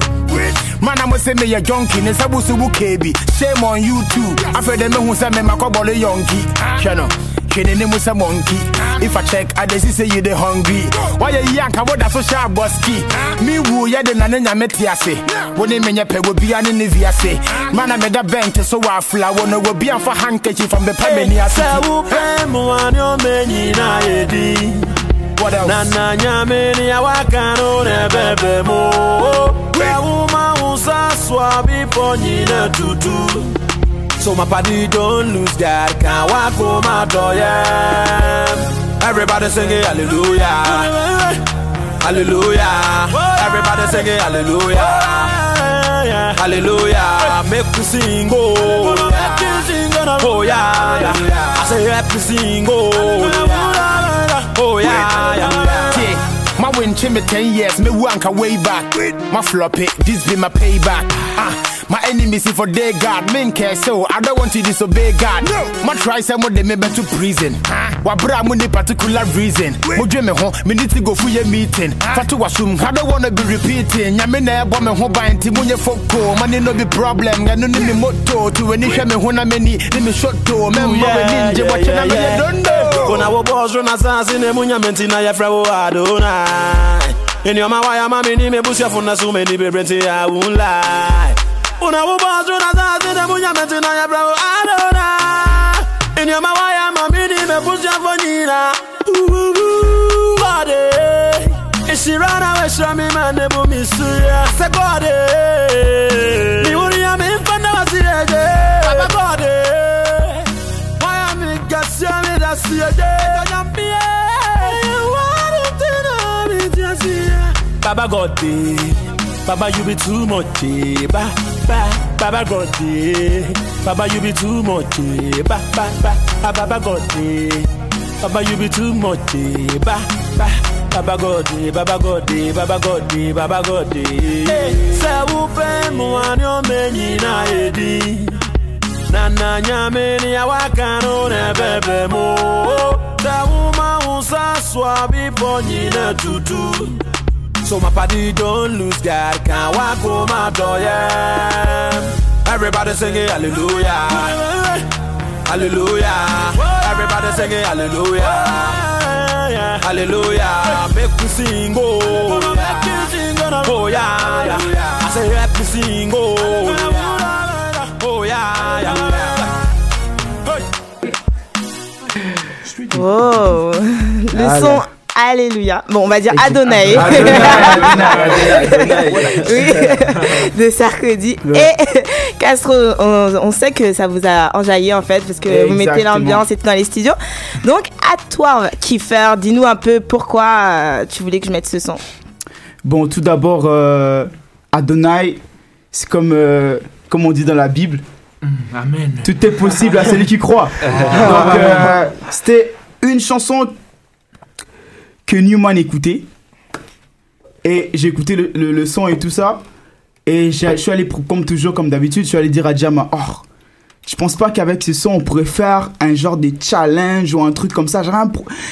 S17: mana mo sɛ meyɛ jonki ne bo so wo keebi shame on you too. Afei de mehu sɛ memakɔbɔle yɔnki hwɛ no Training him with a monkey. If I check, I just say you the hungry. Why you yank? I would so sharp busky. Me woo, yeah, the nana metiase. When they menya peg will be an inviase. Man, I made a bank to so I flower. No,
S16: will be on for handkerchief from the Pamania. What else? Nana nyamini ya wakano nebebe mo. Wewu mausa swabi ponyine tutu. So my party don't lose God, can't walk home my door, yeah. Everybody singing hallelujah, hallelujah. Everybody singing hallelujah, hallelujah. Make me sing, oh, oh yeah, yeah. I say me sing, oh, oh yeah, yeah.
S17: Yeah, my win me 10 years, me wanka way back. My flop it, this be my payback. Ah, my enemies if for day God, men care so I don't want to disobey God. No, my try some of them me to prison. Wa bra mo ni particular reason. Mo dwe me ho, me need to go for your meeting. Fatu wasum, I don't wanna be repeating. Nya me na ebo me ho ban ti mo nye foko. Oh. Money no be problem, ga no ni me moto. To any hwe me ho na me ni, ni me shot to. Me mo we ninja, watch na me don't know.
S16: Kuna wo boss run asasi ne munya menti na ye fra wo Adonai. In your my wire mami ni me busia funa so many be brenti I won't lie unawubazwa unazazine munyameti naya bravo adona inyamawaya mamini mebusyavonyina gode ishirana weshiramimane bumisuya se gode miwuriyami mfana wasirege aba gode wayamigasyamidasiyege tonyampie warutinamijasia baba gode Baba you be too much, eh, ba ba. Baba God day, Baba you be too much, eh, ba ba ba. Ah, Baba God day, Baba you be too much, eh, ba ba. Baba God day, Baba God day, Baba God day, Baba God day. Say who pay mo ani o edi. Na na nyame ni awaka no ne bebe mo. Say who ma unsa swabi po nyina tutu. So my party don't lose God, can't walk home my door, yeah. Everybody singing hallelujah, hallelujah. Everybody singing hallelujah, hallelujah. Make me sing, oh, oh yeah, yeah. I say help me sing, oh, oh yeah, yeah.
S4: Oh, le
S5: Ah,
S4: son
S5: là.
S4: Alléluia. Bon, on va dire Adonai.
S5: Adonai, Adonai,
S4: oui, de Sarkozy. Et Castro, on, on sait que ça vous a enjaillé en fait, parce que vous mettez l'ambiance et tout dans les studios. Donc, à toi, Kiefer, dis-nous un peu pourquoi euh, tu voulais que je mette ce son.
S5: Bon, tout d'abord, euh, Adonai, c'est comme, euh, comme on dit dans la Bible.
S8: Amen.
S5: Tout est possible à celui qui croit. Donc, euh, c'était une chanson que Newman écoutait. Et j'ai écouté le, le- le son et tout ça. Et je suis allé, comme toujours, comme d'habitude, je suis allé dire à Jama, oh, je pense pas qu'avec ce son, on pourrait faire un genre de challenge ou un truc comme ça.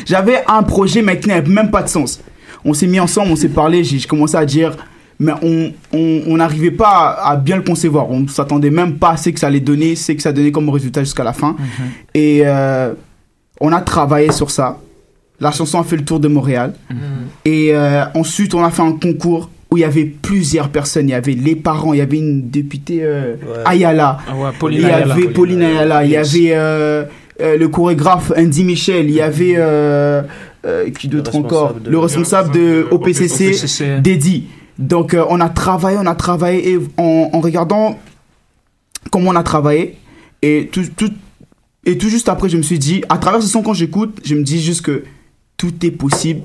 S5: J'avais un, projet, mais qui n'avait même pas de sens. On s'est mis ensemble, on s'est parlé, j'ai commencé à dire, mais on on on n'arrivait pas à, à bien le concevoir. On s'attendait même pas à ce que ça allait donner, ce que ça donnait comme résultat jusqu'à la fin. Et euh, on a travaillé sur ça. La chanson a fait le tour de Montréal. Et euh, ensuite, on a fait un concours où il y avait plusieurs personnes. Il y avait les parents, il y avait une députée euh, Ayala.
S8: Ah ouais, Pauline
S5: il y
S8: Ayala.
S5: avait Pauline Ayala. Il y avait euh, euh, le chorégraphe Andy Michel. Il y avait euh, euh, qui d'autre encore?
S7: de-
S5: Le responsable de OPCC,
S8: OPCC.
S5: Dédi. Donc euh, on a travaillé, on a travaillé et en, en regardant comment on a travaillé et tout, tout et tout juste après je me suis dit à travers ce son quand j'écoute je me dis juste que tout est possible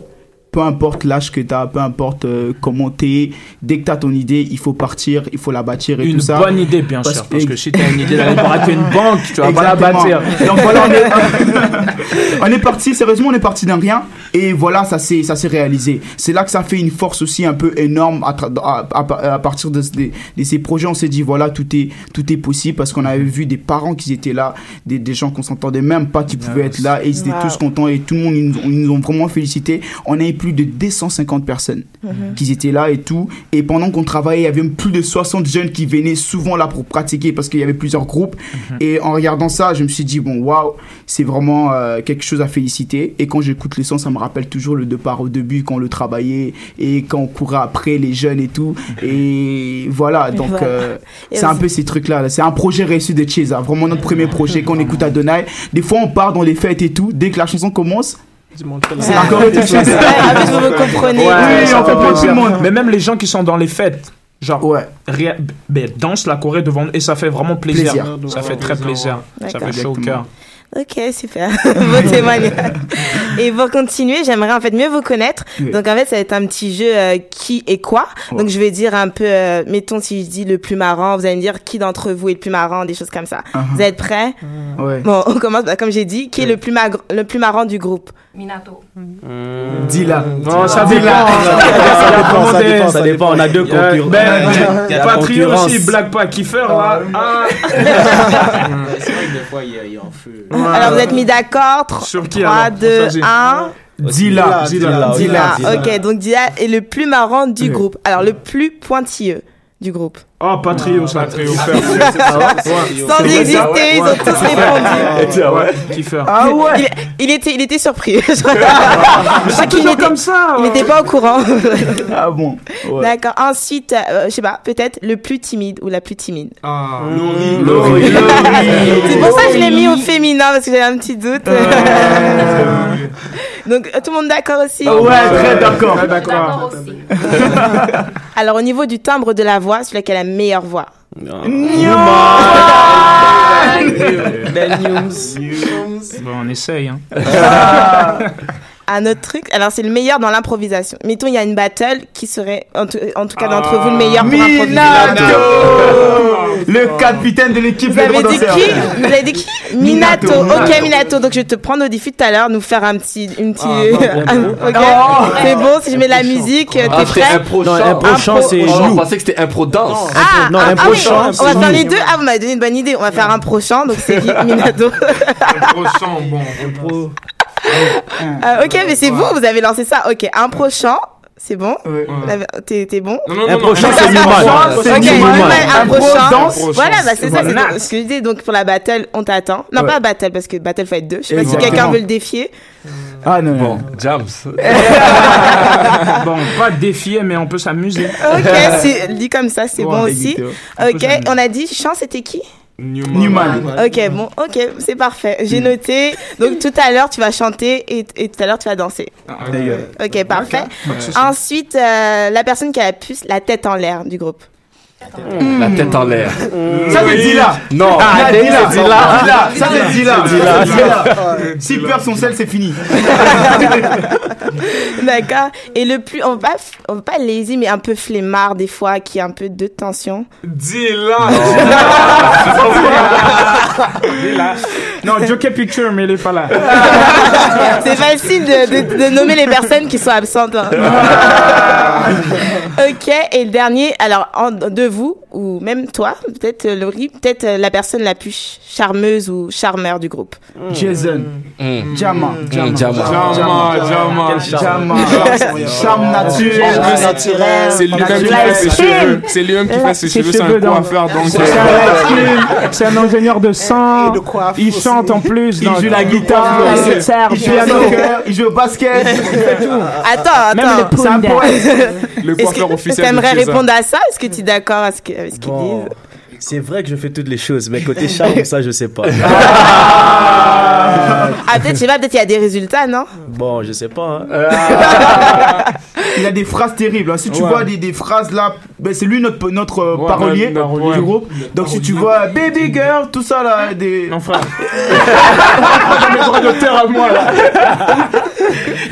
S5: peu importe l'âge que tu as, peu importe euh, comment t'es, dès que tu as ton idée, il faut partir, il faut la bâtir et
S8: Une
S5: tout ça.
S8: bonne idée, bien sûr, parce que si t'as une idée d'aller braquer une banque, tu vas pas la bâtir.
S5: Donc voilà, on est, on est parti, sérieusement, on est parti d'un rien et voilà, ça s'est ça s'est réalisé. C'est là que ça fait une force aussi un peu énorme à, à, à- à partir de, de- de ces projets. On s'est dit voilà, tout est tout est possible parce qu'on avait vu des parents qui étaient là, des, des gens qu'on s'entendait même pas qui pouvaient être là et ils étaient
S4: Wow.
S5: tous contents et tout le monde ils nous, ont- ils nous ont vraiment félicité. On avait plus de 250 personnes
S4: Mhm.
S5: qui étaient là et tout. Et pendant qu'on travaillait, il y avait plus de 60 jeunes qui venaient souvent là pour pratiquer parce qu'il y avait plusieurs groupes. Et en regardant ça, je me suis dit, bon, waouh, c'est vraiment euh, quelque chose à féliciter. Et quand j'écoute les sons, ça me rappelle toujours le départ au début, quand on le travaillait et quand on courait après les jeunes et tout. Et voilà, donc
S4: Voilà.
S5: euh, c'est un peu ces trucs-là. là. C'est un projet réussi de Chesa, vraiment notre premier projet qu'on écoute à Donai. Des fois, on part dans les fêtes et tout. Dès que la chanson commence, c'est encore.
S8: Ouais,
S5: Oui, on comprend tout
S8: plaisir.
S5: le monde.
S8: Mais même les gens qui sont dans les fêtes, genre, rien- ben, dansent la Corée devant nous et ça fait vraiment plaisir.
S5: Plaisir.
S8: Ça fait très plaisir. Ça fait chaud au cœur.
S4: Ok, super. Beau témoignage. Et pour continuer, j'aimerais en fait mieux vous connaître.
S8: Oui.
S4: Donc en fait, ça va être un petit jeu euh, qui et quoi. Donc je vais dire un peu, euh, mettons si je dis le plus marrant, vous allez me dire qui d'entre vous est le plus marrant, des choses comme ça.
S5: Uh-huh.
S4: Vous êtes prêts?
S5: Ouais.
S4: Bon, on commence, bah, comme j'ai dit, qui est le plus, le plus marrant du groupe?
S10: Minato.
S5: Dis-la.
S8: Non, ça dépend.
S7: Ça dépend, ça dépend, ça dépend. On a deux concurrents.
S8: ben,
S7: Il y a la
S8: Patrio
S7: concurrence.
S8: aussi, blague pas, kiffer là. Ah.
S15: Des fois, il y a, il y a un feu.
S4: Alors vous êtes mis d'accord
S8: Sur qui
S4: 3,
S8: alors
S4: 2,
S8: Vas-y.
S4: 1.
S5: Dis-la.
S8: Dis-la.
S5: Dis-la.
S4: Ok, donc Dia est le plus marrant du groupe. Alors le plus pointilleux du groupe.
S8: Oh, Patrio, ça. Kiffer.
S4: Sans hésiter, ils ont tous répondu.
S8: Ouais, Kiffer.
S5: Ah ouais
S4: Il, il était, il était surpris. Je crois, je crois qu'il
S8: toujours
S4: était,
S8: comme ça.
S4: il n'était pas au courant.
S5: Ah bon ouais.
S4: D'accord. Ensuite, euh, je sais pas, peut-être le plus timide ou la plus timide.
S9: Ah,
S5: Laurie.
S4: C'est pour ça que je l'ai mis au féminin parce que j'avais un petit doute. Donc tout le monde d'accord aussi?
S5: Ah ouais, très d'accord.
S4: Alors au niveau du timbre de la voix, qui a la meilleure voix.
S8: Bon, on essaye. Hein.
S4: Un autre truc, alors c'est le meilleur dans l'improvisation. Mettons, il y a une battle qui serait, en tout, en tout cas d'entre vous, le meilleur pour.
S5: Minato Le capitaine de l'équipe
S4: Vous avez dit qui Vous avez dit qui Minato.
S5: Minato.
S4: Ok, Minato. Donc je vais te prendre au défi tout à l'heure, nous faire un petit, une petite.
S7: Ah, bon.
S5: Oh.
S4: C'est bon. Si je mets la musique,
S13: Ah,
S4: t'es prêt
S13: impro
S7: Non,
S13: chant.
S7: impro chant, c'est
S13: Oh, Je pensais que c'était impro danse.
S4: Ah,
S7: non,
S4: ah,
S7: impro
S4: ah
S7: chant,
S4: on va faire les deux. Ah, vous m'avez donné une bonne idée. On va faire un prochain, donc c'est Minato.
S9: prochain, bon.
S7: Impro.
S4: Euh, ok, mais c'est vous, vous avez lancé ça. Ok, un prochain, c'est bon?
S5: Ouais.
S4: T'es t'es bon?
S9: Non, non, non,
S7: Un prochain, c'est Newman.
S5: C'est
S4: un prochain. Voilà, bah c'est ça, c'est ce que je dis. Donc pour la battle, on t'attend. Non,
S5: Ouais.
S4: pas battle, parce que battle faut être deux. Je sais pas si quelqu'un veut le défier.
S5: Ah non,
S13: Bon,
S5: non.
S13: Jams.
S8: Bon, pas défier, mais on peut s'amuser.
S4: Ok, dit comme ça, c'est bon aussi. Ok, on a dit chant, c'était qui?
S9: Newman.
S5: Newman.
S4: Ok, bon, ok, c'est parfait. J'ai noté. Donc tout à l'heure, tu vas chanter et, et tout à l'heure, tu vas danser.
S5: D'ailleurs.
S4: Ok, parfait. Ensuite, euh, la personne qui a la plus la tête en l'air du groupe.
S13: La tête en l'air.
S5: Ça c'est Dila.
S13: Non.
S5: Ah,
S13: c'est
S5: Dila.
S13: Dila.
S5: Dila. Ça c'est Dila.
S7: Dila.
S5: Dila. S'il perd son sel, c'est fini.
S4: D'accord. Et le plus, on va, on va pas lazy, mais un peu flemmard des fois, qui a un peu de tension.
S9: Dis-la.
S8: Dis-la. Non, Joker Picture, mais il est pas là.
S4: C'est facile de, de- de nommer les personnes qui sont absentes. hein. Ok, et le dernier, alors en- de vous, ou même toi, peut-être euh, Laurie, peut-être euh, la personne la plus charmeuse ou charmeur du groupe.
S5: Jason. Jama.
S13: Mm, Jama.
S9: Jama, Jama.
S5: Quel charme. Charme naturel.
S9: C'est lui-même qui fait ses cheveux. C'est lui-même qui fait ses cheveux, c'est un coiffeur.
S8: C'est
S9: euh,
S8: un ingénieur de sang. Il chante en plus.
S5: Il joue la guitare,
S8: Il
S5: joue au
S8: piano.
S5: soccer, il joue au basket, il fait tout.
S4: Attends,
S5: C'est un poète.
S9: le coiffeur
S4: que
S9: officiel.
S4: t'aimerais répondre à ça? Est-ce que tu es d'accord avec ce qu'ils
S7: Bon,
S4: disent?
S7: C'est vrai que je fais toutes les choses, mais côté charme, ça, je sais pas.
S4: Ah, peut-être, je sais pas, peut-être il y a des résultats, non?
S7: Bon, je sais pas. hein.
S5: Il a des phrases terribles. hein. Si tu
S8: Ouais.
S5: vois des, des phrases là, ben c'est lui notre, notre euh,
S9: Ouais,
S5: parolier
S9: notre- notre-
S5: du
S9: ouais.
S5: groupe. Donc si tu vois Baby Girl, tout ça là, des.
S8: Non, frère.
S5: J'ai le droit d'auteur à moi là.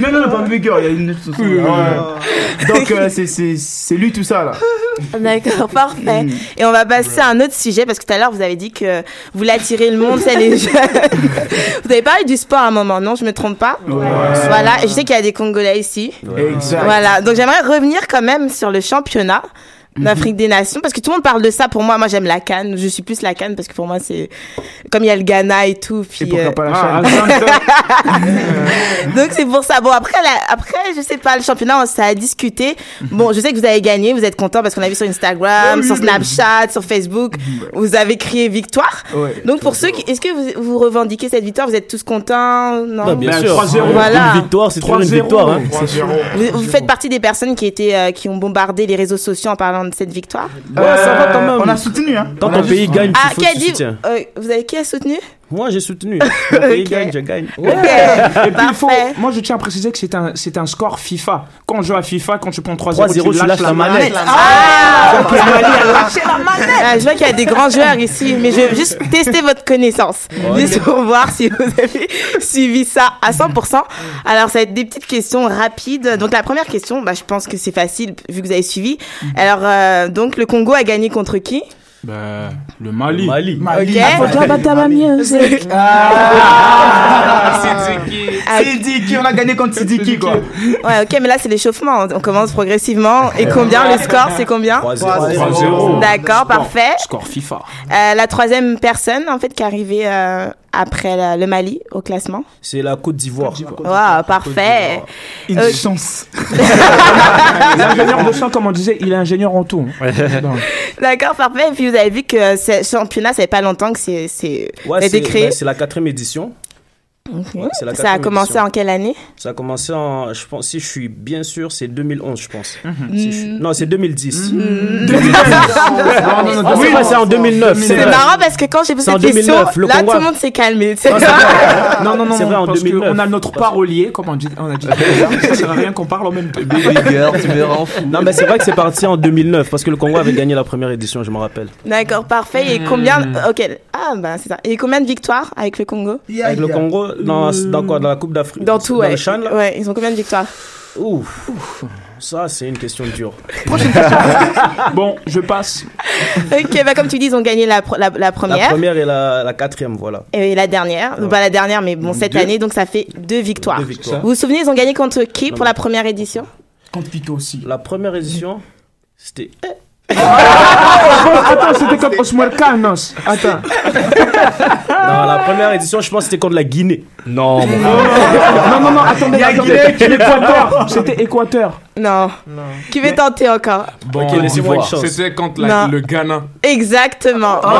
S5: non, non, non, pas Baby Girl, il y a une autre. Ouais. Donc euh, c'est- c'est c'est lui tout ça là.
S4: D'accord,
S5: Mm.
S4: parfait. Et on va passer à un autre sujet parce que tout à l'heure vous avez dit que vous voulez attirer le monde, c'est les jeunes. vous avez parlé du sport à un moment, non Je me trompe pas Voilà, et je sais qu'il y a des Congolais ici.
S5: Exact.
S4: Voilà, donc j'aimerais revenir quand même sur le championnat d'Afrique des Nations parce que tout le monde parle de ça pour moi moi j'aime la canne je suis plus la canne parce que pour moi c'est comme il y a le Ghana et tout puis
S5: Et pourquoi
S4: euh,
S5: pas la
S8: Ah,
S4: donc c'est pour ça bon après la- après je sais pas le championnat ça a discuté bon je sais que vous avez gagné vous êtes content parce qu'on a vu sur Instagram sur Snapchat sur Facebook vous avez crié victoire
S5: Ouais.
S4: donc pour ceux qui est-ce que vous, vous revendiquez cette victoire? Vous êtes tous contents? Non?
S7: Bah, bien
S8: Ben,
S7: sûr.
S8: 3-0.
S4: Voilà.
S7: Une victoire, c'est toujours une
S8: 3-0.
S7: victoire. Hein.
S4: vous, vous faites partie des personnes qui étaient euh, qui ont bombardé les réseaux sociaux en parlant de cette victoire
S7: Ouais, ça va quand même.
S5: On a soutenu hein.
S7: Tant qu'un pays gagne,
S4: ah
S7: il faut
S4: qui a
S7: que tu
S4: dit
S7: soutiens.
S4: euh, vous avez qui a soutenu?
S7: Moi, j'ai soutenu. Mon pays
S4: Ok.
S7: gagne, je gagne.
S8: Et puis il faut, moi je tiens à préciser que c'est un, c'est un score FIFA. Quand on joue à FIFA, quand tu prends 3-0,
S7: 3-0, tu lâches la manette.
S4: Ah,
S8: Donc, la Mali a lâché la manette.
S4: Ah, je vois qu'il y a des grands joueurs ici, mais je veux juste tester votre connaissance. Juste pour voir si vous avez suivi ça à 100%. Alors, ça va être des petites questions rapides. Donc, la première question, bah, je pense que c'est facile vu que vous avez suivi. Alors, euh, donc, le Congo a gagné contre qui?
S8: Ben, le Mali.
S7: Mali.
S4: Ok.
S5: Ah, Sidiki, on a gagné contre Sidiki quoi.
S4: Ouais, ok, mais là, c'est l'échauffement. On commence progressivement. Et combien le score C'est combien
S8: 3-0.
S4: D'accord, parfait.
S8: Score FIFA.
S4: Euh, la troisième personne, en fait, qui est arrivée euh, après la- le Mali au classement.
S7: C'est la Côte d'Ivoire.
S4: Waouh, parfait.
S5: Une
S4: Euh,
S5: chance.
S8: L'ingénieur de sang, comme on disait, il est ingénieur en tout. Donc,
S4: D'accord, parfait. Et puis vous avez vu que ce championnat, ça fait pas longtemps que c'est c'est
S7: Ouais, ben, c'est la quatrième édition. Ouais, la
S4: ça a commencé
S7: édition.
S4: en quelle année?
S7: Ça a commencé en, je pense, si je suis bien sûr, c'est 2011, je pense.
S4: Mhm.
S7: Si je suis- Non, c'est 2010.
S4: Mm.
S7: 2010.
S8: non,
S7: Ah, c'est vrai, c'est en 2009.
S4: C'est marrant parce que quand j'ai posé cette question,
S7: 2009, le
S4: là
S7: Congo
S4: tout le monde s'est calmé.
S7: Non, c'est vrai.
S8: Non, non, non,
S7: C'est vrai, en
S8: parce
S7: 2009.
S8: qu'on a notre parolier, comme on, dit, on a dit. ça sert à rien qu'on parle en même temps.
S13: Baby girl, tu me rends fou.
S7: Non, mais c'est vrai que c'est parti en 2009 parce que le Congo avait gagné la première édition, je me rappelle.
S4: D'accord, parfait. Et combien Ok, ah bah c'est ça. Et combien de victoires avec le Congo?
S7: Avec le Congo, dans, dans quoi Dans la Coupe d'Afrique?
S4: Dans tout,
S7: Dans
S4: ouais.
S7: le Chan, là?
S4: Ouais, ils ont combien de victoires?
S7: Ouf. Ça, c'est une question dure.
S8: Bon, je passe.
S4: Ok, bah comme tu dis, ils ont gagné la, pro- la, première.
S7: première et la, la quatrième, voilà.
S4: Et la dernière,
S7: Ouais.
S4: pas la dernière, mais bon, cette
S7: Deux.
S4: année, donc ça fait deux victoires.
S7: Deux victoires.
S4: Vous vous souvenez, ils ont gagné contre qui
S7: Non,
S4: pour la première édition?
S5: Contre Pito aussi.
S7: La première édition, c'était.
S8: Attends, c'était comme Osmar Canos. Attends.
S7: Non, la première édition, je pense que c'était contre la Guinée.
S13: Non, mon
S8: Non, non, non, attendez,
S5: Il y a
S8: attendez.
S5: Guinée qui-
S8: Équateur. C'était Équateur.
S4: Non. Qui veut tenter encore
S9: Bon,
S7: Ok, laissez-moi une chance.
S9: C'était contre la- le Ghana.
S4: Exactement. Bravo.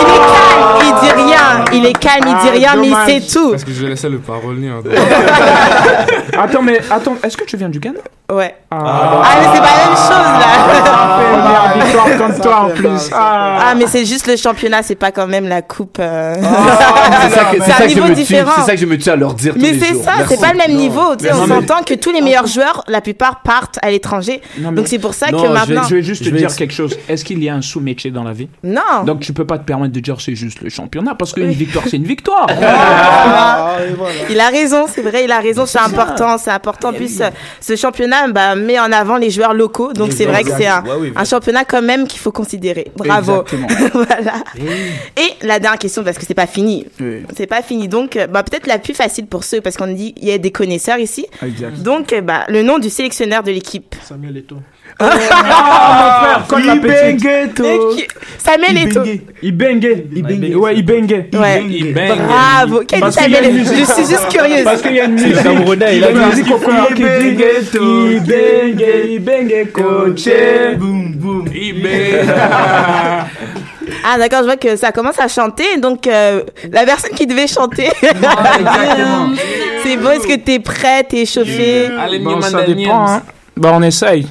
S4: Il est calme, il dit rien. Il est calme, il dit
S8: Ah,
S4: rien, mais
S8: dommage.
S4: il sait tout.
S9: Parce que je laissais le parolier. hein.
S8: Attends, mais attends, est-ce que tu viens du Ghana?
S4: Ouais.
S8: Ah,
S4: Ah, mais c'est pas la même chose là.
S8: Première victoire contre toi en plus. Ah.
S4: Ah, mais c'est juste le championnat, c'est pas quand même la coupe. euh.
S13: C'est ça que, c'est
S4: C'est un
S13: ça que je
S4: niveau
S13: me tue.
S4: différent.
S13: C'est ça que je me tue à leur dire
S4: Mais c'est ça, c'est pas le même niveau. Tu sais, on
S8: mais-
S4: s'entend que tous les meilleurs joueurs, la plupart partent à l'étranger.
S8: Mais-
S4: Donc c'est pour ça
S7: Non,
S4: que
S7: je vais-
S4: maintenant.
S8: Je vais juste
S7: Je
S8: te
S7: vais
S8: dire quelque chose. Est-ce qu'il y a un sous-métier dans la vie?
S4: Non.
S8: Donc tu peux pas te permettre de dire c'est juste le championnat parce qu'une victoire c'est une victoire.
S4: Ah, Il a raison, c'est vrai, il a raison, c'est important, c'est important. En plus, euh, ce championnat bah, met en avant les joueurs locaux, donc c'est vrai que c'est un, championnat quand même qu'il faut considérer. Bravo.
S8: Exactement.
S4: voilà. Et la dernière question, parce que c'est pas fini.
S8: Oui.
S4: C'est pas fini, donc euh, bah, peut-être la plus facile pour ceux, parce qu'on dit il y a des connaisseurs ici.
S8: Exact.
S4: Donc, euh, bah, le nom du sélectionneur de l'équipe.
S14: Samuel Eto'o.
S8: Ah, mon frère.
S5: Ibengeto.
S4: Samuel et tout.
S8: Ibengue. Ibengue. Ouais, Ibengue.
S4: Ouais.
S8: Ibengue.
S4: Bravo. Quel Samuel. Je suis juste curieuse.
S8: Parce qu'il y a une musique.
S7: Camerounais, il a
S8: une musique au Congo qui dit. Ibengue, Ibengue, coaché.
S5: Boum, boum.
S8: Ibengue.
S4: Ah d'accord, je vois que ça commence à chanter. Donc euh, la personne qui devait chanter. C'est bon, est-ce que t'es prêt, t'es chauffé
S8: Bon, ça dépend. Hein. Bah, on essaye.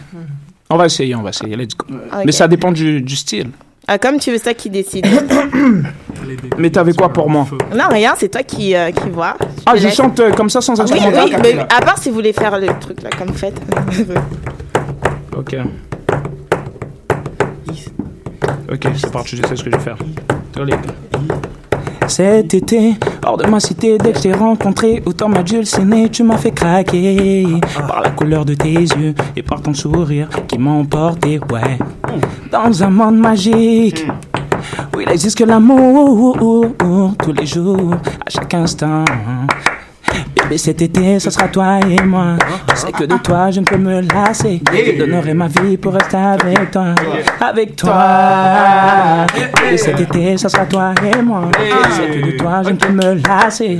S8: On va essayer, on va essayer. Let's go. Mais ça dépend du, du style.
S4: Ah, Comme tu veux, c'est toi qui décide.
S8: Mais t'avais quoi pour moi?
S4: Non, rien, c'est toi qui, euh, qui vois.
S8: Ah, je
S4: laisse.
S8: chante euh, comme ça sans
S4: Oui,
S8: instrumental
S4: oui, mais à part si vous voulez faire le truc là, comme vous faites.
S8: Ok. Ok, c'est parti, je sais ce que je vais faire. Cet été, hors de ma cité, dès que je t'ai rencontré, autant m'a dulciné, tu m'as fait craquer. Par la couleur de tes yeux et par ton sourire qui m'a emporté, ouais. Dans un monde magique, où il existe que l'amour, tous les jours, à chaque instant. Bébé, cet été, ce sera toi et moi. Je sais que de toi, je ne peux me lasser. Je donnerai ma vie pour rester avec toi. Avec toi. Bébé, cet été, ce sera toi et moi. Je sais que de toi, je ne peux me lasser.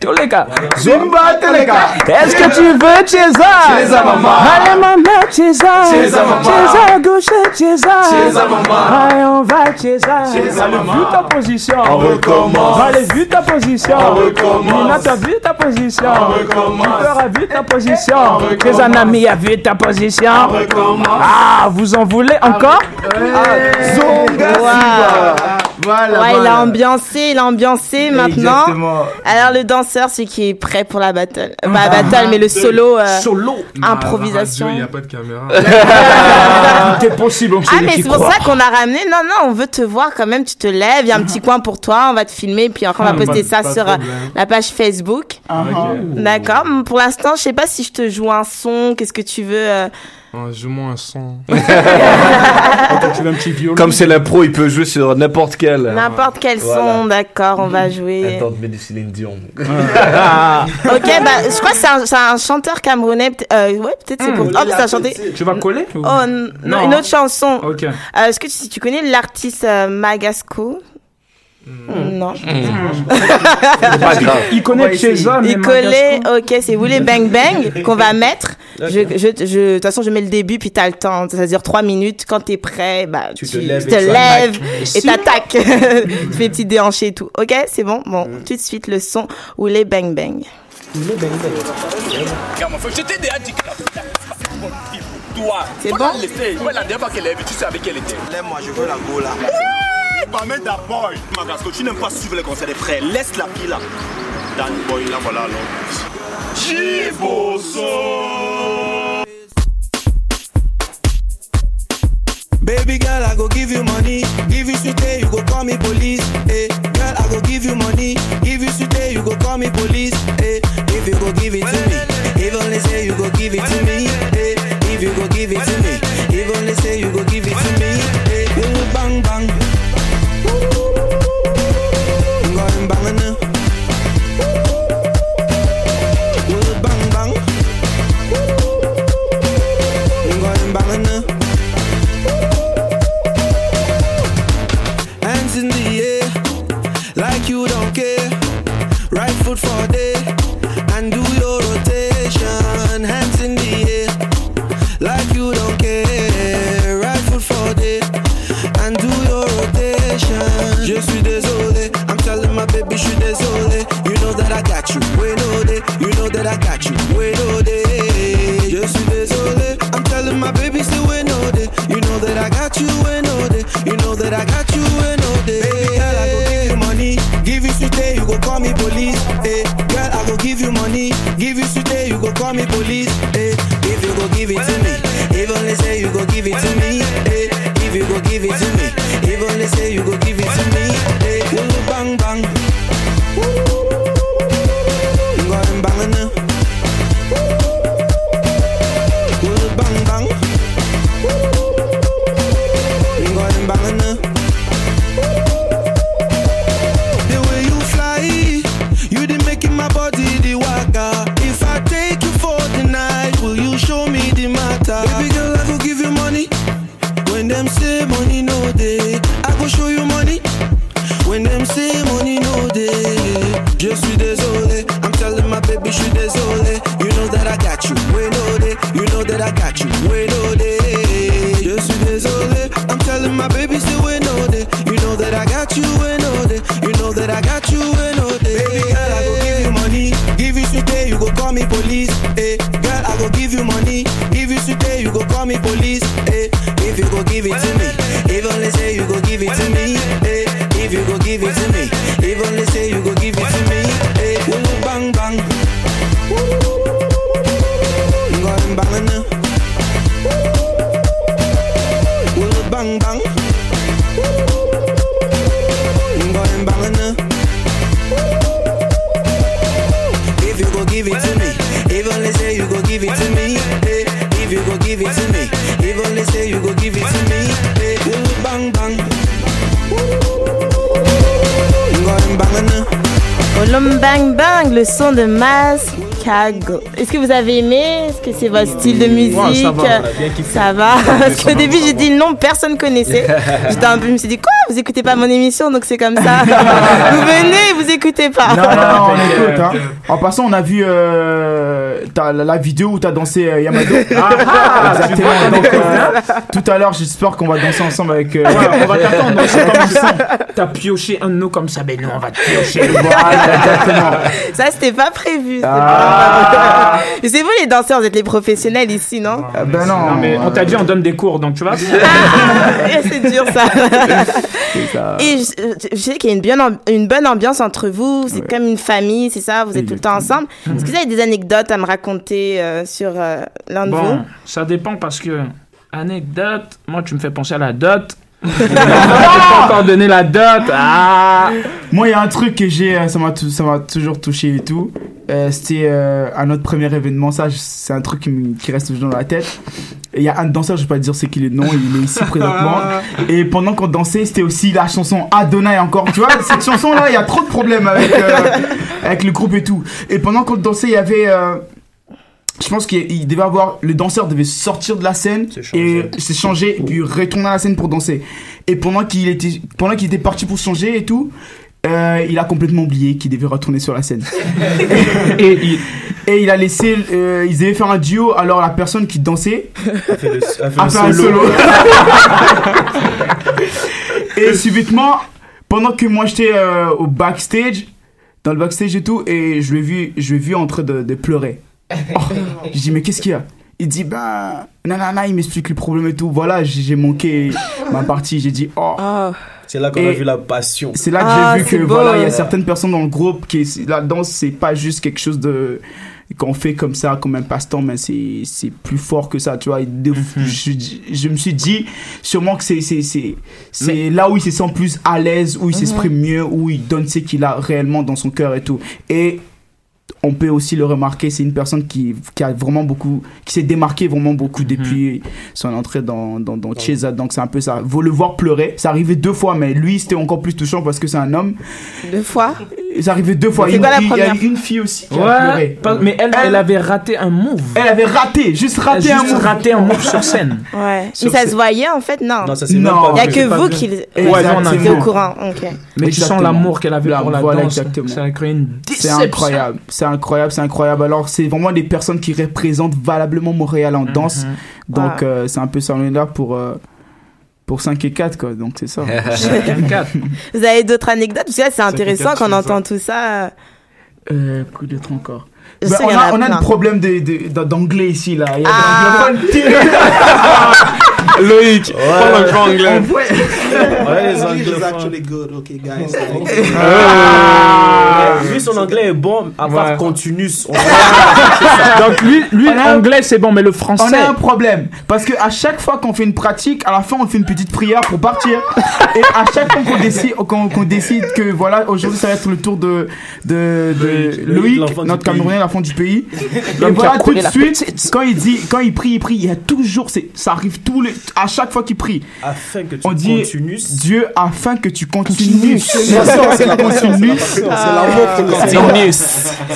S8: Gars.
S5: Zumba, Telega.
S8: Est-ce que tu veux Chesa
S5: Chesa, maman.
S8: Allez, maman, Chesa.
S5: Chesa, maman.
S8: Chesa, à gauche, Chesa.
S5: Chesa, maman.
S8: Allez, on va Chesa.
S5: Chesa,
S8: Allez,
S5: maman.
S8: vu ta position.
S5: On recommence.
S8: Allez, vu ta position.
S5: On recommence.
S8: Nina, t'as vu ta position.
S5: On recommence.
S8: Fleur a vu ta position.
S5: On recommence.
S8: Tes un ami a vu ta position.
S5: On recommence.
S8: Ah, vous en voulez encore?
S5: Zonga
S4: Wow.
S5: Voilà,
S4: ouais, il a ambiancé, il a ambiancé maintenant.
S5: Exactement.
S4: Alors le danseur, c'est qui est prêt pour la battle. Euh, Pas la battle, mais le solo. euh,
S8: Solo.
S4: Improvisation.
S9: Il n'y a pas de caméra.
S8: Tout est possible. on
S4: Ah mais c'est pour ça qu'on a ramené. Non non, on veut te voir quand même. Tu te lèves, il y a un petit coin pour toi. On va te filmer puis après on va
S9: Ah,
S4: poster
S9: pas-
S4: ça sur euh, la page Facebook.
S9: Ok.
S4: D'accord. Pour l'instant, je sais pas si je te joue un son. Qu'est-ce que tu veux
S9: Joue-moi un son.
S8: Attends, tu veux un petit violon
S13: Comme c'est l'impro, il peut jouer sur n'importe quel.
S4: N'importe quel
S13: Voilà.
S4: son. D'accord, on va jouer.
S13: Attends, mets du Céline Dion.
S4: Ok, bah je crois que c'est un, c'est un chanteur camerounais. peut- Euh, ouais, peut-être c'est pour.
S8: Hmm.
S4: Oh, mais ça a chanté.
S8: Tu vas coller ou-
S4: Oh n- non,
S8: Non.
S4: une autre chanson.
S8: Ok.
S4: Euh, Est-ce que tu, tu connais l'artiste euh, Magasco? Non.
S13: pas grave.
S8: Il connaît Chesa, mais
S4: Il collait, ok, c'est vous les bang bang qu'on va mettre. Je, je, je, de toute façon, je mets le début, puis t'as le temps. C'est-à-dire trois minutes. Quand t'es prêt, bah, tu,
S7: te lèves
S4: tu te
S7: et
S4: lèves t'attaques. tu fais petit déhanché et tout. Ok, c'est bon. Bon, tout de suite le son ou les bang bang.
S6: Hadiks là. Toi,
S4: C'est bon.
S6: Lève-moi, je veux la go mais d'abord, Magasco, tu n'aimes pas suivre les conseils des frères. Laisse la fille là. Danny Boy, là, voilà alors. Chiboso.
S18: Baby girl, I go give you money. Give you sweet, you go call me police. Hey, girl, I go give you money. Give you sweet, you go call me police. Hey, if you go give it to me, if only say you go give it to me. Hey, if you go give it to me, if only say you go give it to me. Hey, you bang bang. Bang Bang,
S4: le son de Mascago. Est-ce que vous avez aimé? Est-ce que c'est votre style de musique
S5: Ouais, ça va.
S4: Ça Parce qu'au début, j'ai dit le nom, personne connaissait. J'étais un peu, je me suis dit, quoi? Vous écoutez pas mon émission, donc c'est comme ça. vous venez, vous écoutez pas.
S5: Non, non, non, on écoute. Hein. En passant, on a vu euh, t'as la, la vidéo où t'as dansé euh, Yamado.
S8: ah,
S5: Exactement.
S8: tu vois,
S5: Donc, euh, tout à l'heure, j'espère qu'on va danser ensemble avec. euh,
S8: Ouais, on va t'attendre. Comme ça. T'as pioché un de nous comme ça, ben nous on va te piocher.
S5: Voilà, exactement.
S4: Ça, c'était pas prévu. c'était
S5: Ah.
S4: pas- Mais c'est vous les danseurs, vous êtes les professionnels ici, non?
S5: Ben non.
S8: Non, mais on t'a dit on donne des cours, donc tu vois.
S4: c'est dur ça. Et je, je sais qu'il y a une, bien amb- une bonne ambiance entre vous, c'est comme une famille, c'est ça, vous êtes tout le temps ensemble. Est-ce que vous avez des anecdotes à me raconter euh, sur euh, l'un de
S8: Bon,
S4: vous
S8: ça dépend parce que anecdote, moi tu me fais penser à la dot. Je t'ai pas encore donné la dot. Ah.
S5: Moi, il y a un truc que j'ai, euh, ça m'a ça m'a toujours touché et tout. Euh, C'était euh, à notre premier événement, ça, c'est un truc qui, qui reste toujours dans la tête. Il y a un danseur, je vais pas dire c'est qui le nom, il est ici présentement. Et pendant qu'on dansait, c'était aussi la chanson Adonai encore. Tu vois, cette chanson-là, il y a trop de problèmes avec, euh, avec le groupe et tout. Et pendant qu'on dansait, il y avait. euh, je pense qu'il il devait avoir le danseur devait sortir de la scène et se changer et puis retourner à la scène pour danser et pendant qu'il était pendant qu'il était parti pour se changer et tout euh, il a complètement oublié qu'il devait retourner sur la scène et, il, et il a laissé euh, ils devaient faire un duo alors la personne qui dansait
S7: a fait, le, a fait
S5: a
S7: un
S5: fait un
S7: solo.
S5: solo. et subitement, pendant que moi j'étais euh, au backstage, dans le backstage et tout, et je l'ai vu, je l'ai vu en train de, de pleurer. Oh, je dis mais qu'est-ce qu'il y a? Il dit ben nanana, il m'explique le problème et tout. Voilà, j'ai manqué ma partie. J'ai dit oh.
S7: C'est là qu'on a vu la passion.
S5: C'est là que
S4: Ah,
S5: j'ai vu que voilà, il y a certaines personnes dans le groupe qui la danse c'est pas juste quelque chose de qu'on fait comme ça comme un passe-temps mais c'est c'est plus fort que ça tu vois de- je, je me suis dit sûrement que c'est c'est c'est c'est là où il se sent plus à l'aise où il
S4: Mhm.
S5: s'exprime mieux où il donne ce qu'il a réellement dans son cœur et tout et on peut aussi le remarquer, c'est une personne qui, qui a vraiment beaucoup, qui s'est démarqué vraiment beaucoup depuis son entrée dans, dans, dans Cheza. Donc c'est un peu ça. Vous le voir pleurer, ça arrivait deux fois, mais lui c'était encore plus touchant parce que c'est un homme.
S4: Deux fois?
S5: Ça arrivait deux fois.
S4: C'est
S5: il y a une fille aussi qui a pleuré.
S8: pas- mais elle, elle avait raté un move.
S5: Elle avait raté, juste raté un
S8: juste
S5: move.
S8: raté un move sur scène.
S4: Ouais.
S8: Sur
S4: Mais ça se voyait en fait, non.
S7: Non, ça, c'est
S4: Il y a que vous qui êtes au courant.
S8: Mais tu sens l'amour qu'elle avait
S5: La-
S8: pour la danse. Ça a créé une
S5: C'est incroyable, c'est incroyable, c'est incroyable. Alors, c'est vraiment des personnes qui représentent valablement Montréal en danse. Donc,
S4: Ah.
S5: euh, c'est un peu ça, on est là pour, euh, pour 5 et 4, quoi. Donc, c'est ça.
S4: Vous avez d'autres anecdotes? Parce que là, c'est intéressant qu'on
S5: c'est
S4: entend tout ça.
S5: Euh, coup d'autres encore. Ben,
S4: sais,
S5: on, a,
S4: a
S5: on a un problème d'anglais ici, là. Il y a
S4: Ah.
S9: Loïc, parle un grand anglais.
S5: On voit-
S7: Ouais, les
S14: English is actually good, okay, guys.
S7: Ah. Lui, son anglais est bon, à part
S8: Ouais.
S7: continuous. On-
S8: Donc lui, lui anglais c'est bon, mais le français.
S5: On a un problème parce que à chaque fois qu'on fait une pratique, à la fin on fait une petite prière pour partir. Et à chaque fois qu'on décide, qu'on décide que voilà aujourd'hui ça va être le tour de de, de
S7: Loïc,
S5: Loïc, notre. Camerounais, l'enfant du pays. Et voilà tout de suite quand il dit, quand il prie, il prie, il y a toujours, c'est, ça arrive tous les à chaque fois qu'il prie.
S7: Afin que tu
S5: On dit
S7: continues.
S5: Dieu afin que tu continues.
S7: C'est l'amour.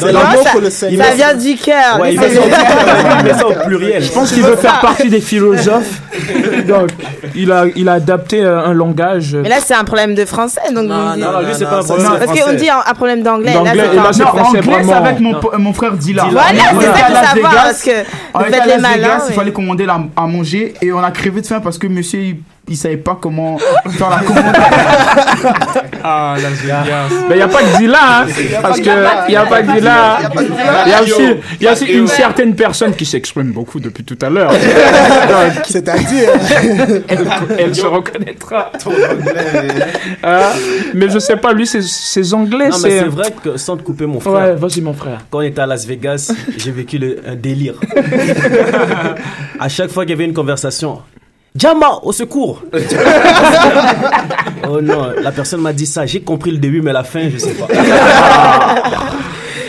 S7: C'est l'amour
S4: ça,
S7: pour le Seigneur.
S4: ça vient du cœur.
S7: Ouais, il met ça au- pluriel.
S8: Je pense qu'il veut faire partie des philosophes. Donc, il a, il a adapté euh, un langage.
S4: Mais là, c'est un problème de français. Donc dites-
S7: non, lui, c'est pas un problème
S4: Parce qu'on dit un, un problème d'anglais.
S8: D'anglais,
S4: Là,
S8: et là,
S4: pas-
S8: c'est
S5: Non,
S8: français,
S5: c'est
S8: vraiment.
S5: avec mon, frère Dila.
S4: Voilà,
S5: On
S4: c'est
S5: était
S4: ça
S5: à
S4: que
S5: Las
S4: savoir,
S5: Vegas.
S4: parce que vous faites les malins,
S5: il fallait commander à manger et on a crevé de faim parce que monsieur il, il savait pas comment faire la commande.
S8: Ah, Las Vegas. Mais il n'y a pas que Dila, hein, parce que il n'y a pas que Dila. Il y a aussi, il y a aussi une certaine personne qui s'exprime beaucoup depuis tout à l'heure.
S14: C'est-à-dire.
S8: elle, elle se reconnaîtra. Hein, mais je sais pas, lui, ses, ses anglais,
S7: Non, mais
S8: c'est.
S7: c'est vrai que sans te couper, mon frère.
S8: Ouais, vas-y, mon frère.
S7: Quand on était à Las Vegas, j'ai vécu le- un délire. à chaque fois qu'il y avait une conversation, Jama, au secours Oh non, la personne m'a dit ça. J'ai compris le début, mais la fin, je sais pas.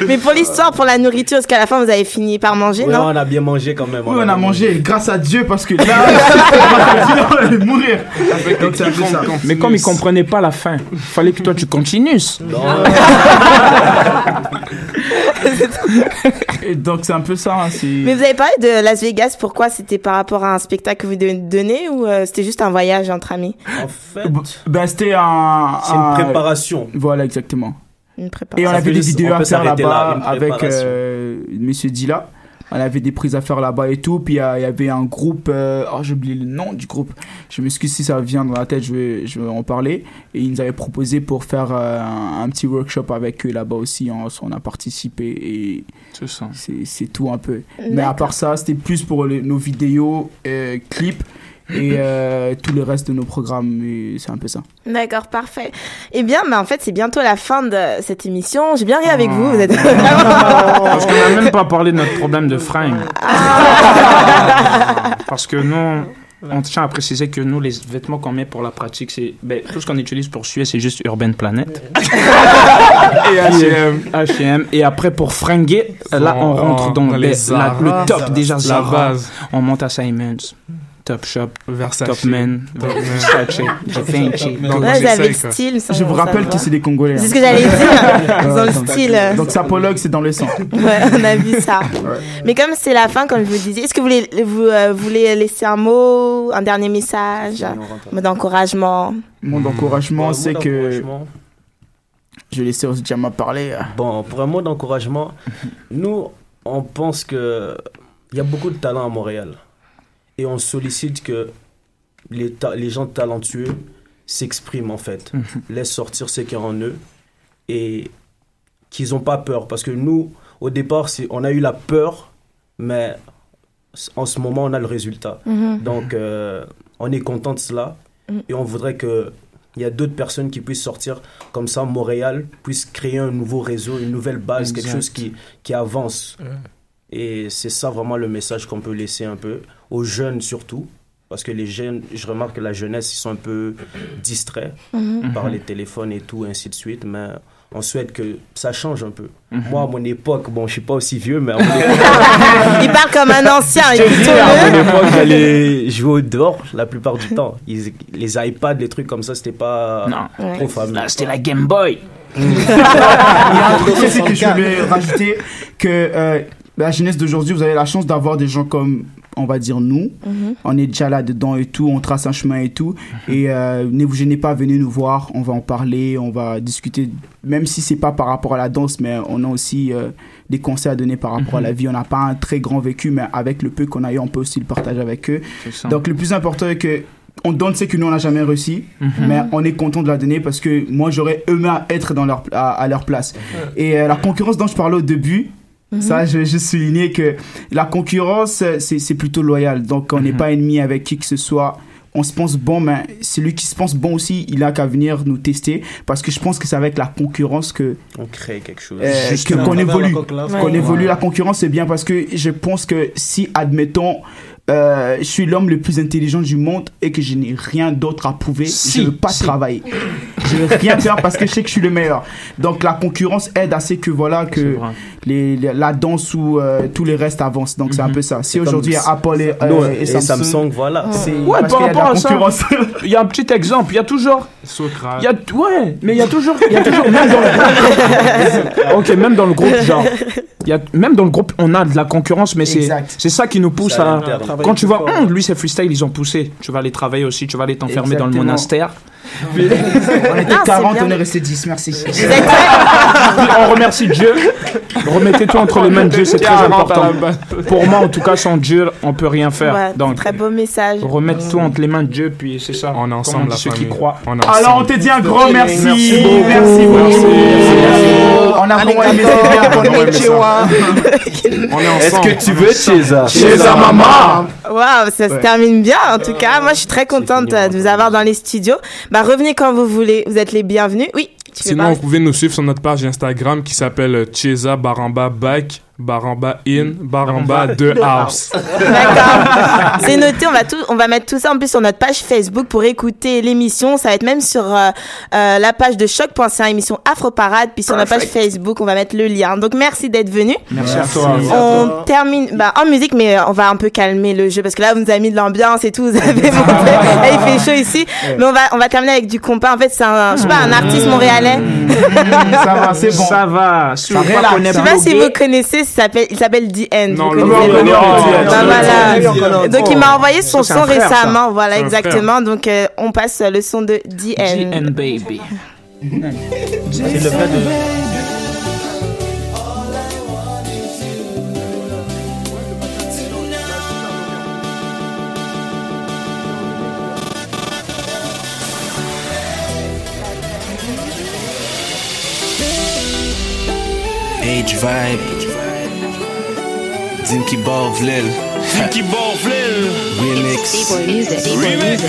S4: Mais pour l'histoire, pour la nourriture, est-ce qu'à la fin, vous avez fini par manger,
S7: Ouais,
S4: non
S7: on a bien mangé quand même.
S5: Oui, on a mangé grâce à Dieu parce que là, on allait mourir. Donc, ça.
S8: Mais comme il comprenait pas la fin, il fallait que toi tu continues.
S5: Et donc c'est un peu ça. hein,
S4: Mais vous avez parlé de Las Vegas, pourquoi C'était par rapport à un spectacle que vous donner ou euh, c'était juste un voyage entre amis?
S7: En fait,
S5: Ben, c'était un.
S7: c'est une
S5: un-
S7: préparation.
S5: Voilà, exactement.
S4: Une
S5: Et
S4: préparation.
S5: on
S7: Ça
S5: avait
S7: peut
S5: des vidéos
S7: on
S5: à faire là-bas
S7: là,
S5: avec euh, Monsieur Dila. On avait des prises à faire là-bas et tout. Puis euh, il y avait un groupe. euh, oh, j'ai oublié le nom du groupe. Je m'excuse si ça vient dans la tête, je vais, je vais en parler. Et ils nous avaient proposé pour faire euh, un, un petit workshop avec eux là-bas aussi. On, on a participé et
S8: C'est
S5: tout un peu. Mais à part ça, c'était plus pour les- nos vidéos, euh, clips et euh, tout le reste de nos programmes. C'est un peu ça.
S4: D'accord, parfait. Eh bien, mais en fait, c'est bientôt la fin de cette émission. J'ai bien ri avec vous. Vous êtes
S8: Parce qu'on n'a même pas parlé de notre problème de fringues. Parce que nous, on tient à préciser que nous, les vêtements qu'on met pour la pratique, c'est ben, tout ce qu'on utilise pour suer, c'est juste Urban Planet.
S9: Et H&M.
S8: H&M. Et après, pour fringuer, là, on
S9: On-
S8: rentre dans,
S9: dans
S8: les-
S9: les
S8: la- le top déjà
S9: La base.
S8: On monte à Simons. Top Shop,
S9: Versace.
S8: Top Men,
S9: Top Men.
S8: Versace, Givenchy.
S9: Donc,
S4: Là, vous avez le style. ça,
S5: Je vous rappelle que c'est des Congolais.
S4: C'est
S5: hein.
S4: ce que j'allais dire. Ils ont
S5: Ouais,
S4: le style. euh.
S5: Donc sapologue, c'est dans le sang.
S4: Ouais, on a vu ça. Mais comme c'est la fin, comme je vous disais, est-ce que vous voulez, vous, euh, voulez laisser un mot, un dernier message, un mot d'encouragement?
S5: Mon encouragement,
S7: Bon,
S5: c'est que je vais laisser Osjama parler.
S7: Bon, pour un mot d'encouragement, nous, on pense que il y a beaucoup de talent à Montréal. Et on sollicite que les, ta- les gens talentueux s'expriment, en fait.
S8: Mhm.
S7: Laissent sortir ce qu'il y a en eux. Et qu'ils n'ont pas peur. Parce que nous, au départ, on a eu la peur, mais en ce moment, on a le résultat.
S4: Mhm.
S7: Donc, euh, on est content de cela.
S4: Mhm.
S7: Et on voudrait que il y a d'autres personnes qui puissent sortir comme ça, Montréal puisse créer un nouveau réseau, une nouvelle base, quelque chose qui, qui avance. Et c'est ça vraiment le message qu'on peut laisser un peu aux jeunes surtout. Parce que les jeunes, je remarque que la jeunesse, ils sont un peu distraits
S4: Mhm.
S7: par
S8: Mhm.
S7: les téléphones et tout, ainsi de suite. Mais on souhaite que ça change un peu.
S8: Mhm.
S7: Moi, à mon époque, bon, je suis pas aussi vieux, mais à mon époque,
S4: Il parle comme un ancien.
S7: je te dis, à mon
S4: écoutez-le.
S7: époque, j'allais jouer au dehors la plupart du temps. Ils- les iPads, les trucs comme ça, c'était pas
S8: Non.
S7: trop fameux.
S8: Là, c'était la Game Boy.
S5: Il y a un truc aussi que je voulais rajouter que euh, la jeunesse d'aujourd'hui, vous avez la chance d'avoir des gens comme, on va dire, nous.
S4: Mhm.
S5: On est déjà là-dedans et tout, on trace un chemin et tout. Et euh, ne vous gênez pas, venez nous voir, on va en parler, on va discuter, même si c'est pas par rapport à la danse, mais on a aussi euh, des conseils à donner par rapport à la vie. On n'a pas un très grand vécu, mais avec le peu qu'on a eu, on peut aussi le partager avec eux. Donc le plus important est que on donne ce que nous on n'a jamais réussi,
S8: Mhm.
S5: mais on est content de la donner parce que moi j'aurais aimé être dans leur, à, à leur place. Et euh, la concurrence dont je parlais au début, ça je, je soulignais que la concurrence euh, c'est c'est plutôt loyal. Donc on n'est pas ennemi avec qui que ce soit. On se pense bon, mais celui qui se pense bon aussi, il a qu'à venir nous tester parce que je pense que c'est avec la concurrence que
S7: On crée quelque chose.
S5: euh, qu'on évolue. Qu'on
S7: Ouais.
S5: évolue. La concurrence, c'est bien parce que je pense que si, admettons, euh, je suis l'homme le plus intelligent du monde et que je n'ai rien d'autre à prouver,
S8: Si,
S5: je ne veux pas
S8: si.
S5: travailler. Je vais rien faire parce que je sais que je suis le meilleur. Donc la concurrence aide assez que voilà que les, les- la danse ou euh, tous les restes avancent. Donc c'est un peu ça. Si
S7: C'est
S5: aujourd'hui il y
S7: comme
S5: a Apple et, euh, et
S7: et
S5: Samsung,
S7: Samsung, voilà.
S5: c'est
S8: Ouais, par rapport
S5: la
S8: à ça,
S5: concurrence.
S8: il y a un petit exemple. Il y a toujours.
S9: Socrate.
S8: Il y a, ouais, mais il y a toujours, il y a toujours même dans le groupe. ok, même dans le groupe, genre, il y a, même dans le groupe, on a de la concurrence, mais c'est, ça qui nous pousse
S7: à
S8: à. Quand tu vois, Hum, lui c'est freestyle, ils ont poussé. Tu vas aller travailler aussi, tu vas aller t'enfermer dans le monastère.
S5: on était
S4: Ah, c'est
S5: 40,
S4: bien.
S5: on est resté 10. Merci.
S8: On remercie Dieu. Remettez tout entre les mains de Dieu, c'est très important. Pour moi, en tout cas, sans Dieu, on peut rien faire.
S4: Ouais,
S8: Donc,
S4: très beau message.
S8: remettre tout entre les mains de Dieu, puis c'est ça.
S9: On est ensemble, la
S8: ceux qui croient.
S9: On est
S5: Alors on te dit un grand merci.
S8: Merci beaucoup.
S5: Merci.
S9: Merci.
S5: On a
S13: Est-ce que tu veux, Cheza
S5: Cheza maman.
S4: Waouh, ça se termine bien en tout cas. Moi, je suis très contente de vous avoir dans les studios. Bah, revenez quand vous voulez. Vous êtes les bienvenus. Oui.
S9: Sinon, vous pouvez nous suivre sur notre page Instagram qui s'appelle Cheza Baramba Back, Baramba In, Baramba 2 House.
S4: D'accord. C'est noté. On va tout, on va mettre tout ça en plus sur notre page Facebook pour écouter l'émission. Ça va être même sur euh, euh, la page de choc.ca émission Afro Parade, puis sur notre page Facebook, on va mettre le lien. Donc merci d'être venu.
S8: Merci à toi.
S4: On termine bah, en musique, mais euh, on va un peu calmer le jeu parce que là, vous nous avez mis de l'ambiance et tout. Vous avez monté. Là, il fait chaud ici. Mais on va, on va terminer avec du compas. En fait, c'est un, je sais pas, un artiste montréalais.
S5: Ça va, c'est bon.
S8: Ça va. Connaît
S4: Je sais pas si vous connaissez, s'appelle, il s'appelle The End.
S9: Non,
S4: Bah, voilà. Donc il m'a envoyé son son récemment, voilà exactement. Donc euh, on passe le son de The End.
S8: GN Baby.
S7: C'est le fait de.
S19: Age vibe. Zim
S20: ki
S19: ba ou vlel.
S20: Zim ki ba ou vlel
S19: Remix. Remix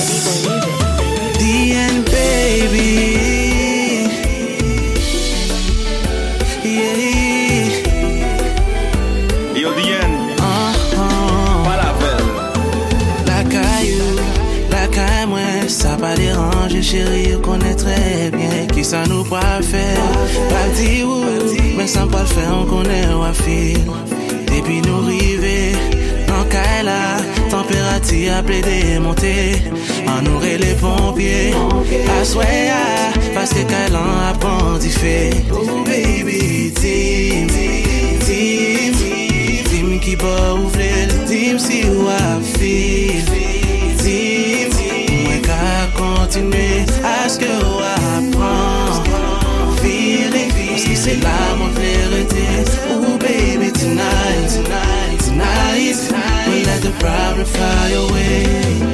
S19: DN baby. Sa pa deranje chéri, yo konè uh-huh. trè bien Ki sa nou pa fè, pa di ou Men sa pa l'fè, an konè wafil Depi nou rive, nan kae la Temperati a ple de monte An nou re le pompye Aswaya, paske kae lan apan di fe Oh baby, tim, tim Tim ki bo ou vle, tim si ou a fil Tim, mwen ka kontinwe Aske ou apran Feeling, paske se la mwen vle rete. Oh baby, tonight. Tonight, tonight, tonight. We'll let the problem fly away.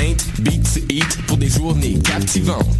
S17: paint, beats, eat pour des journées captivantes.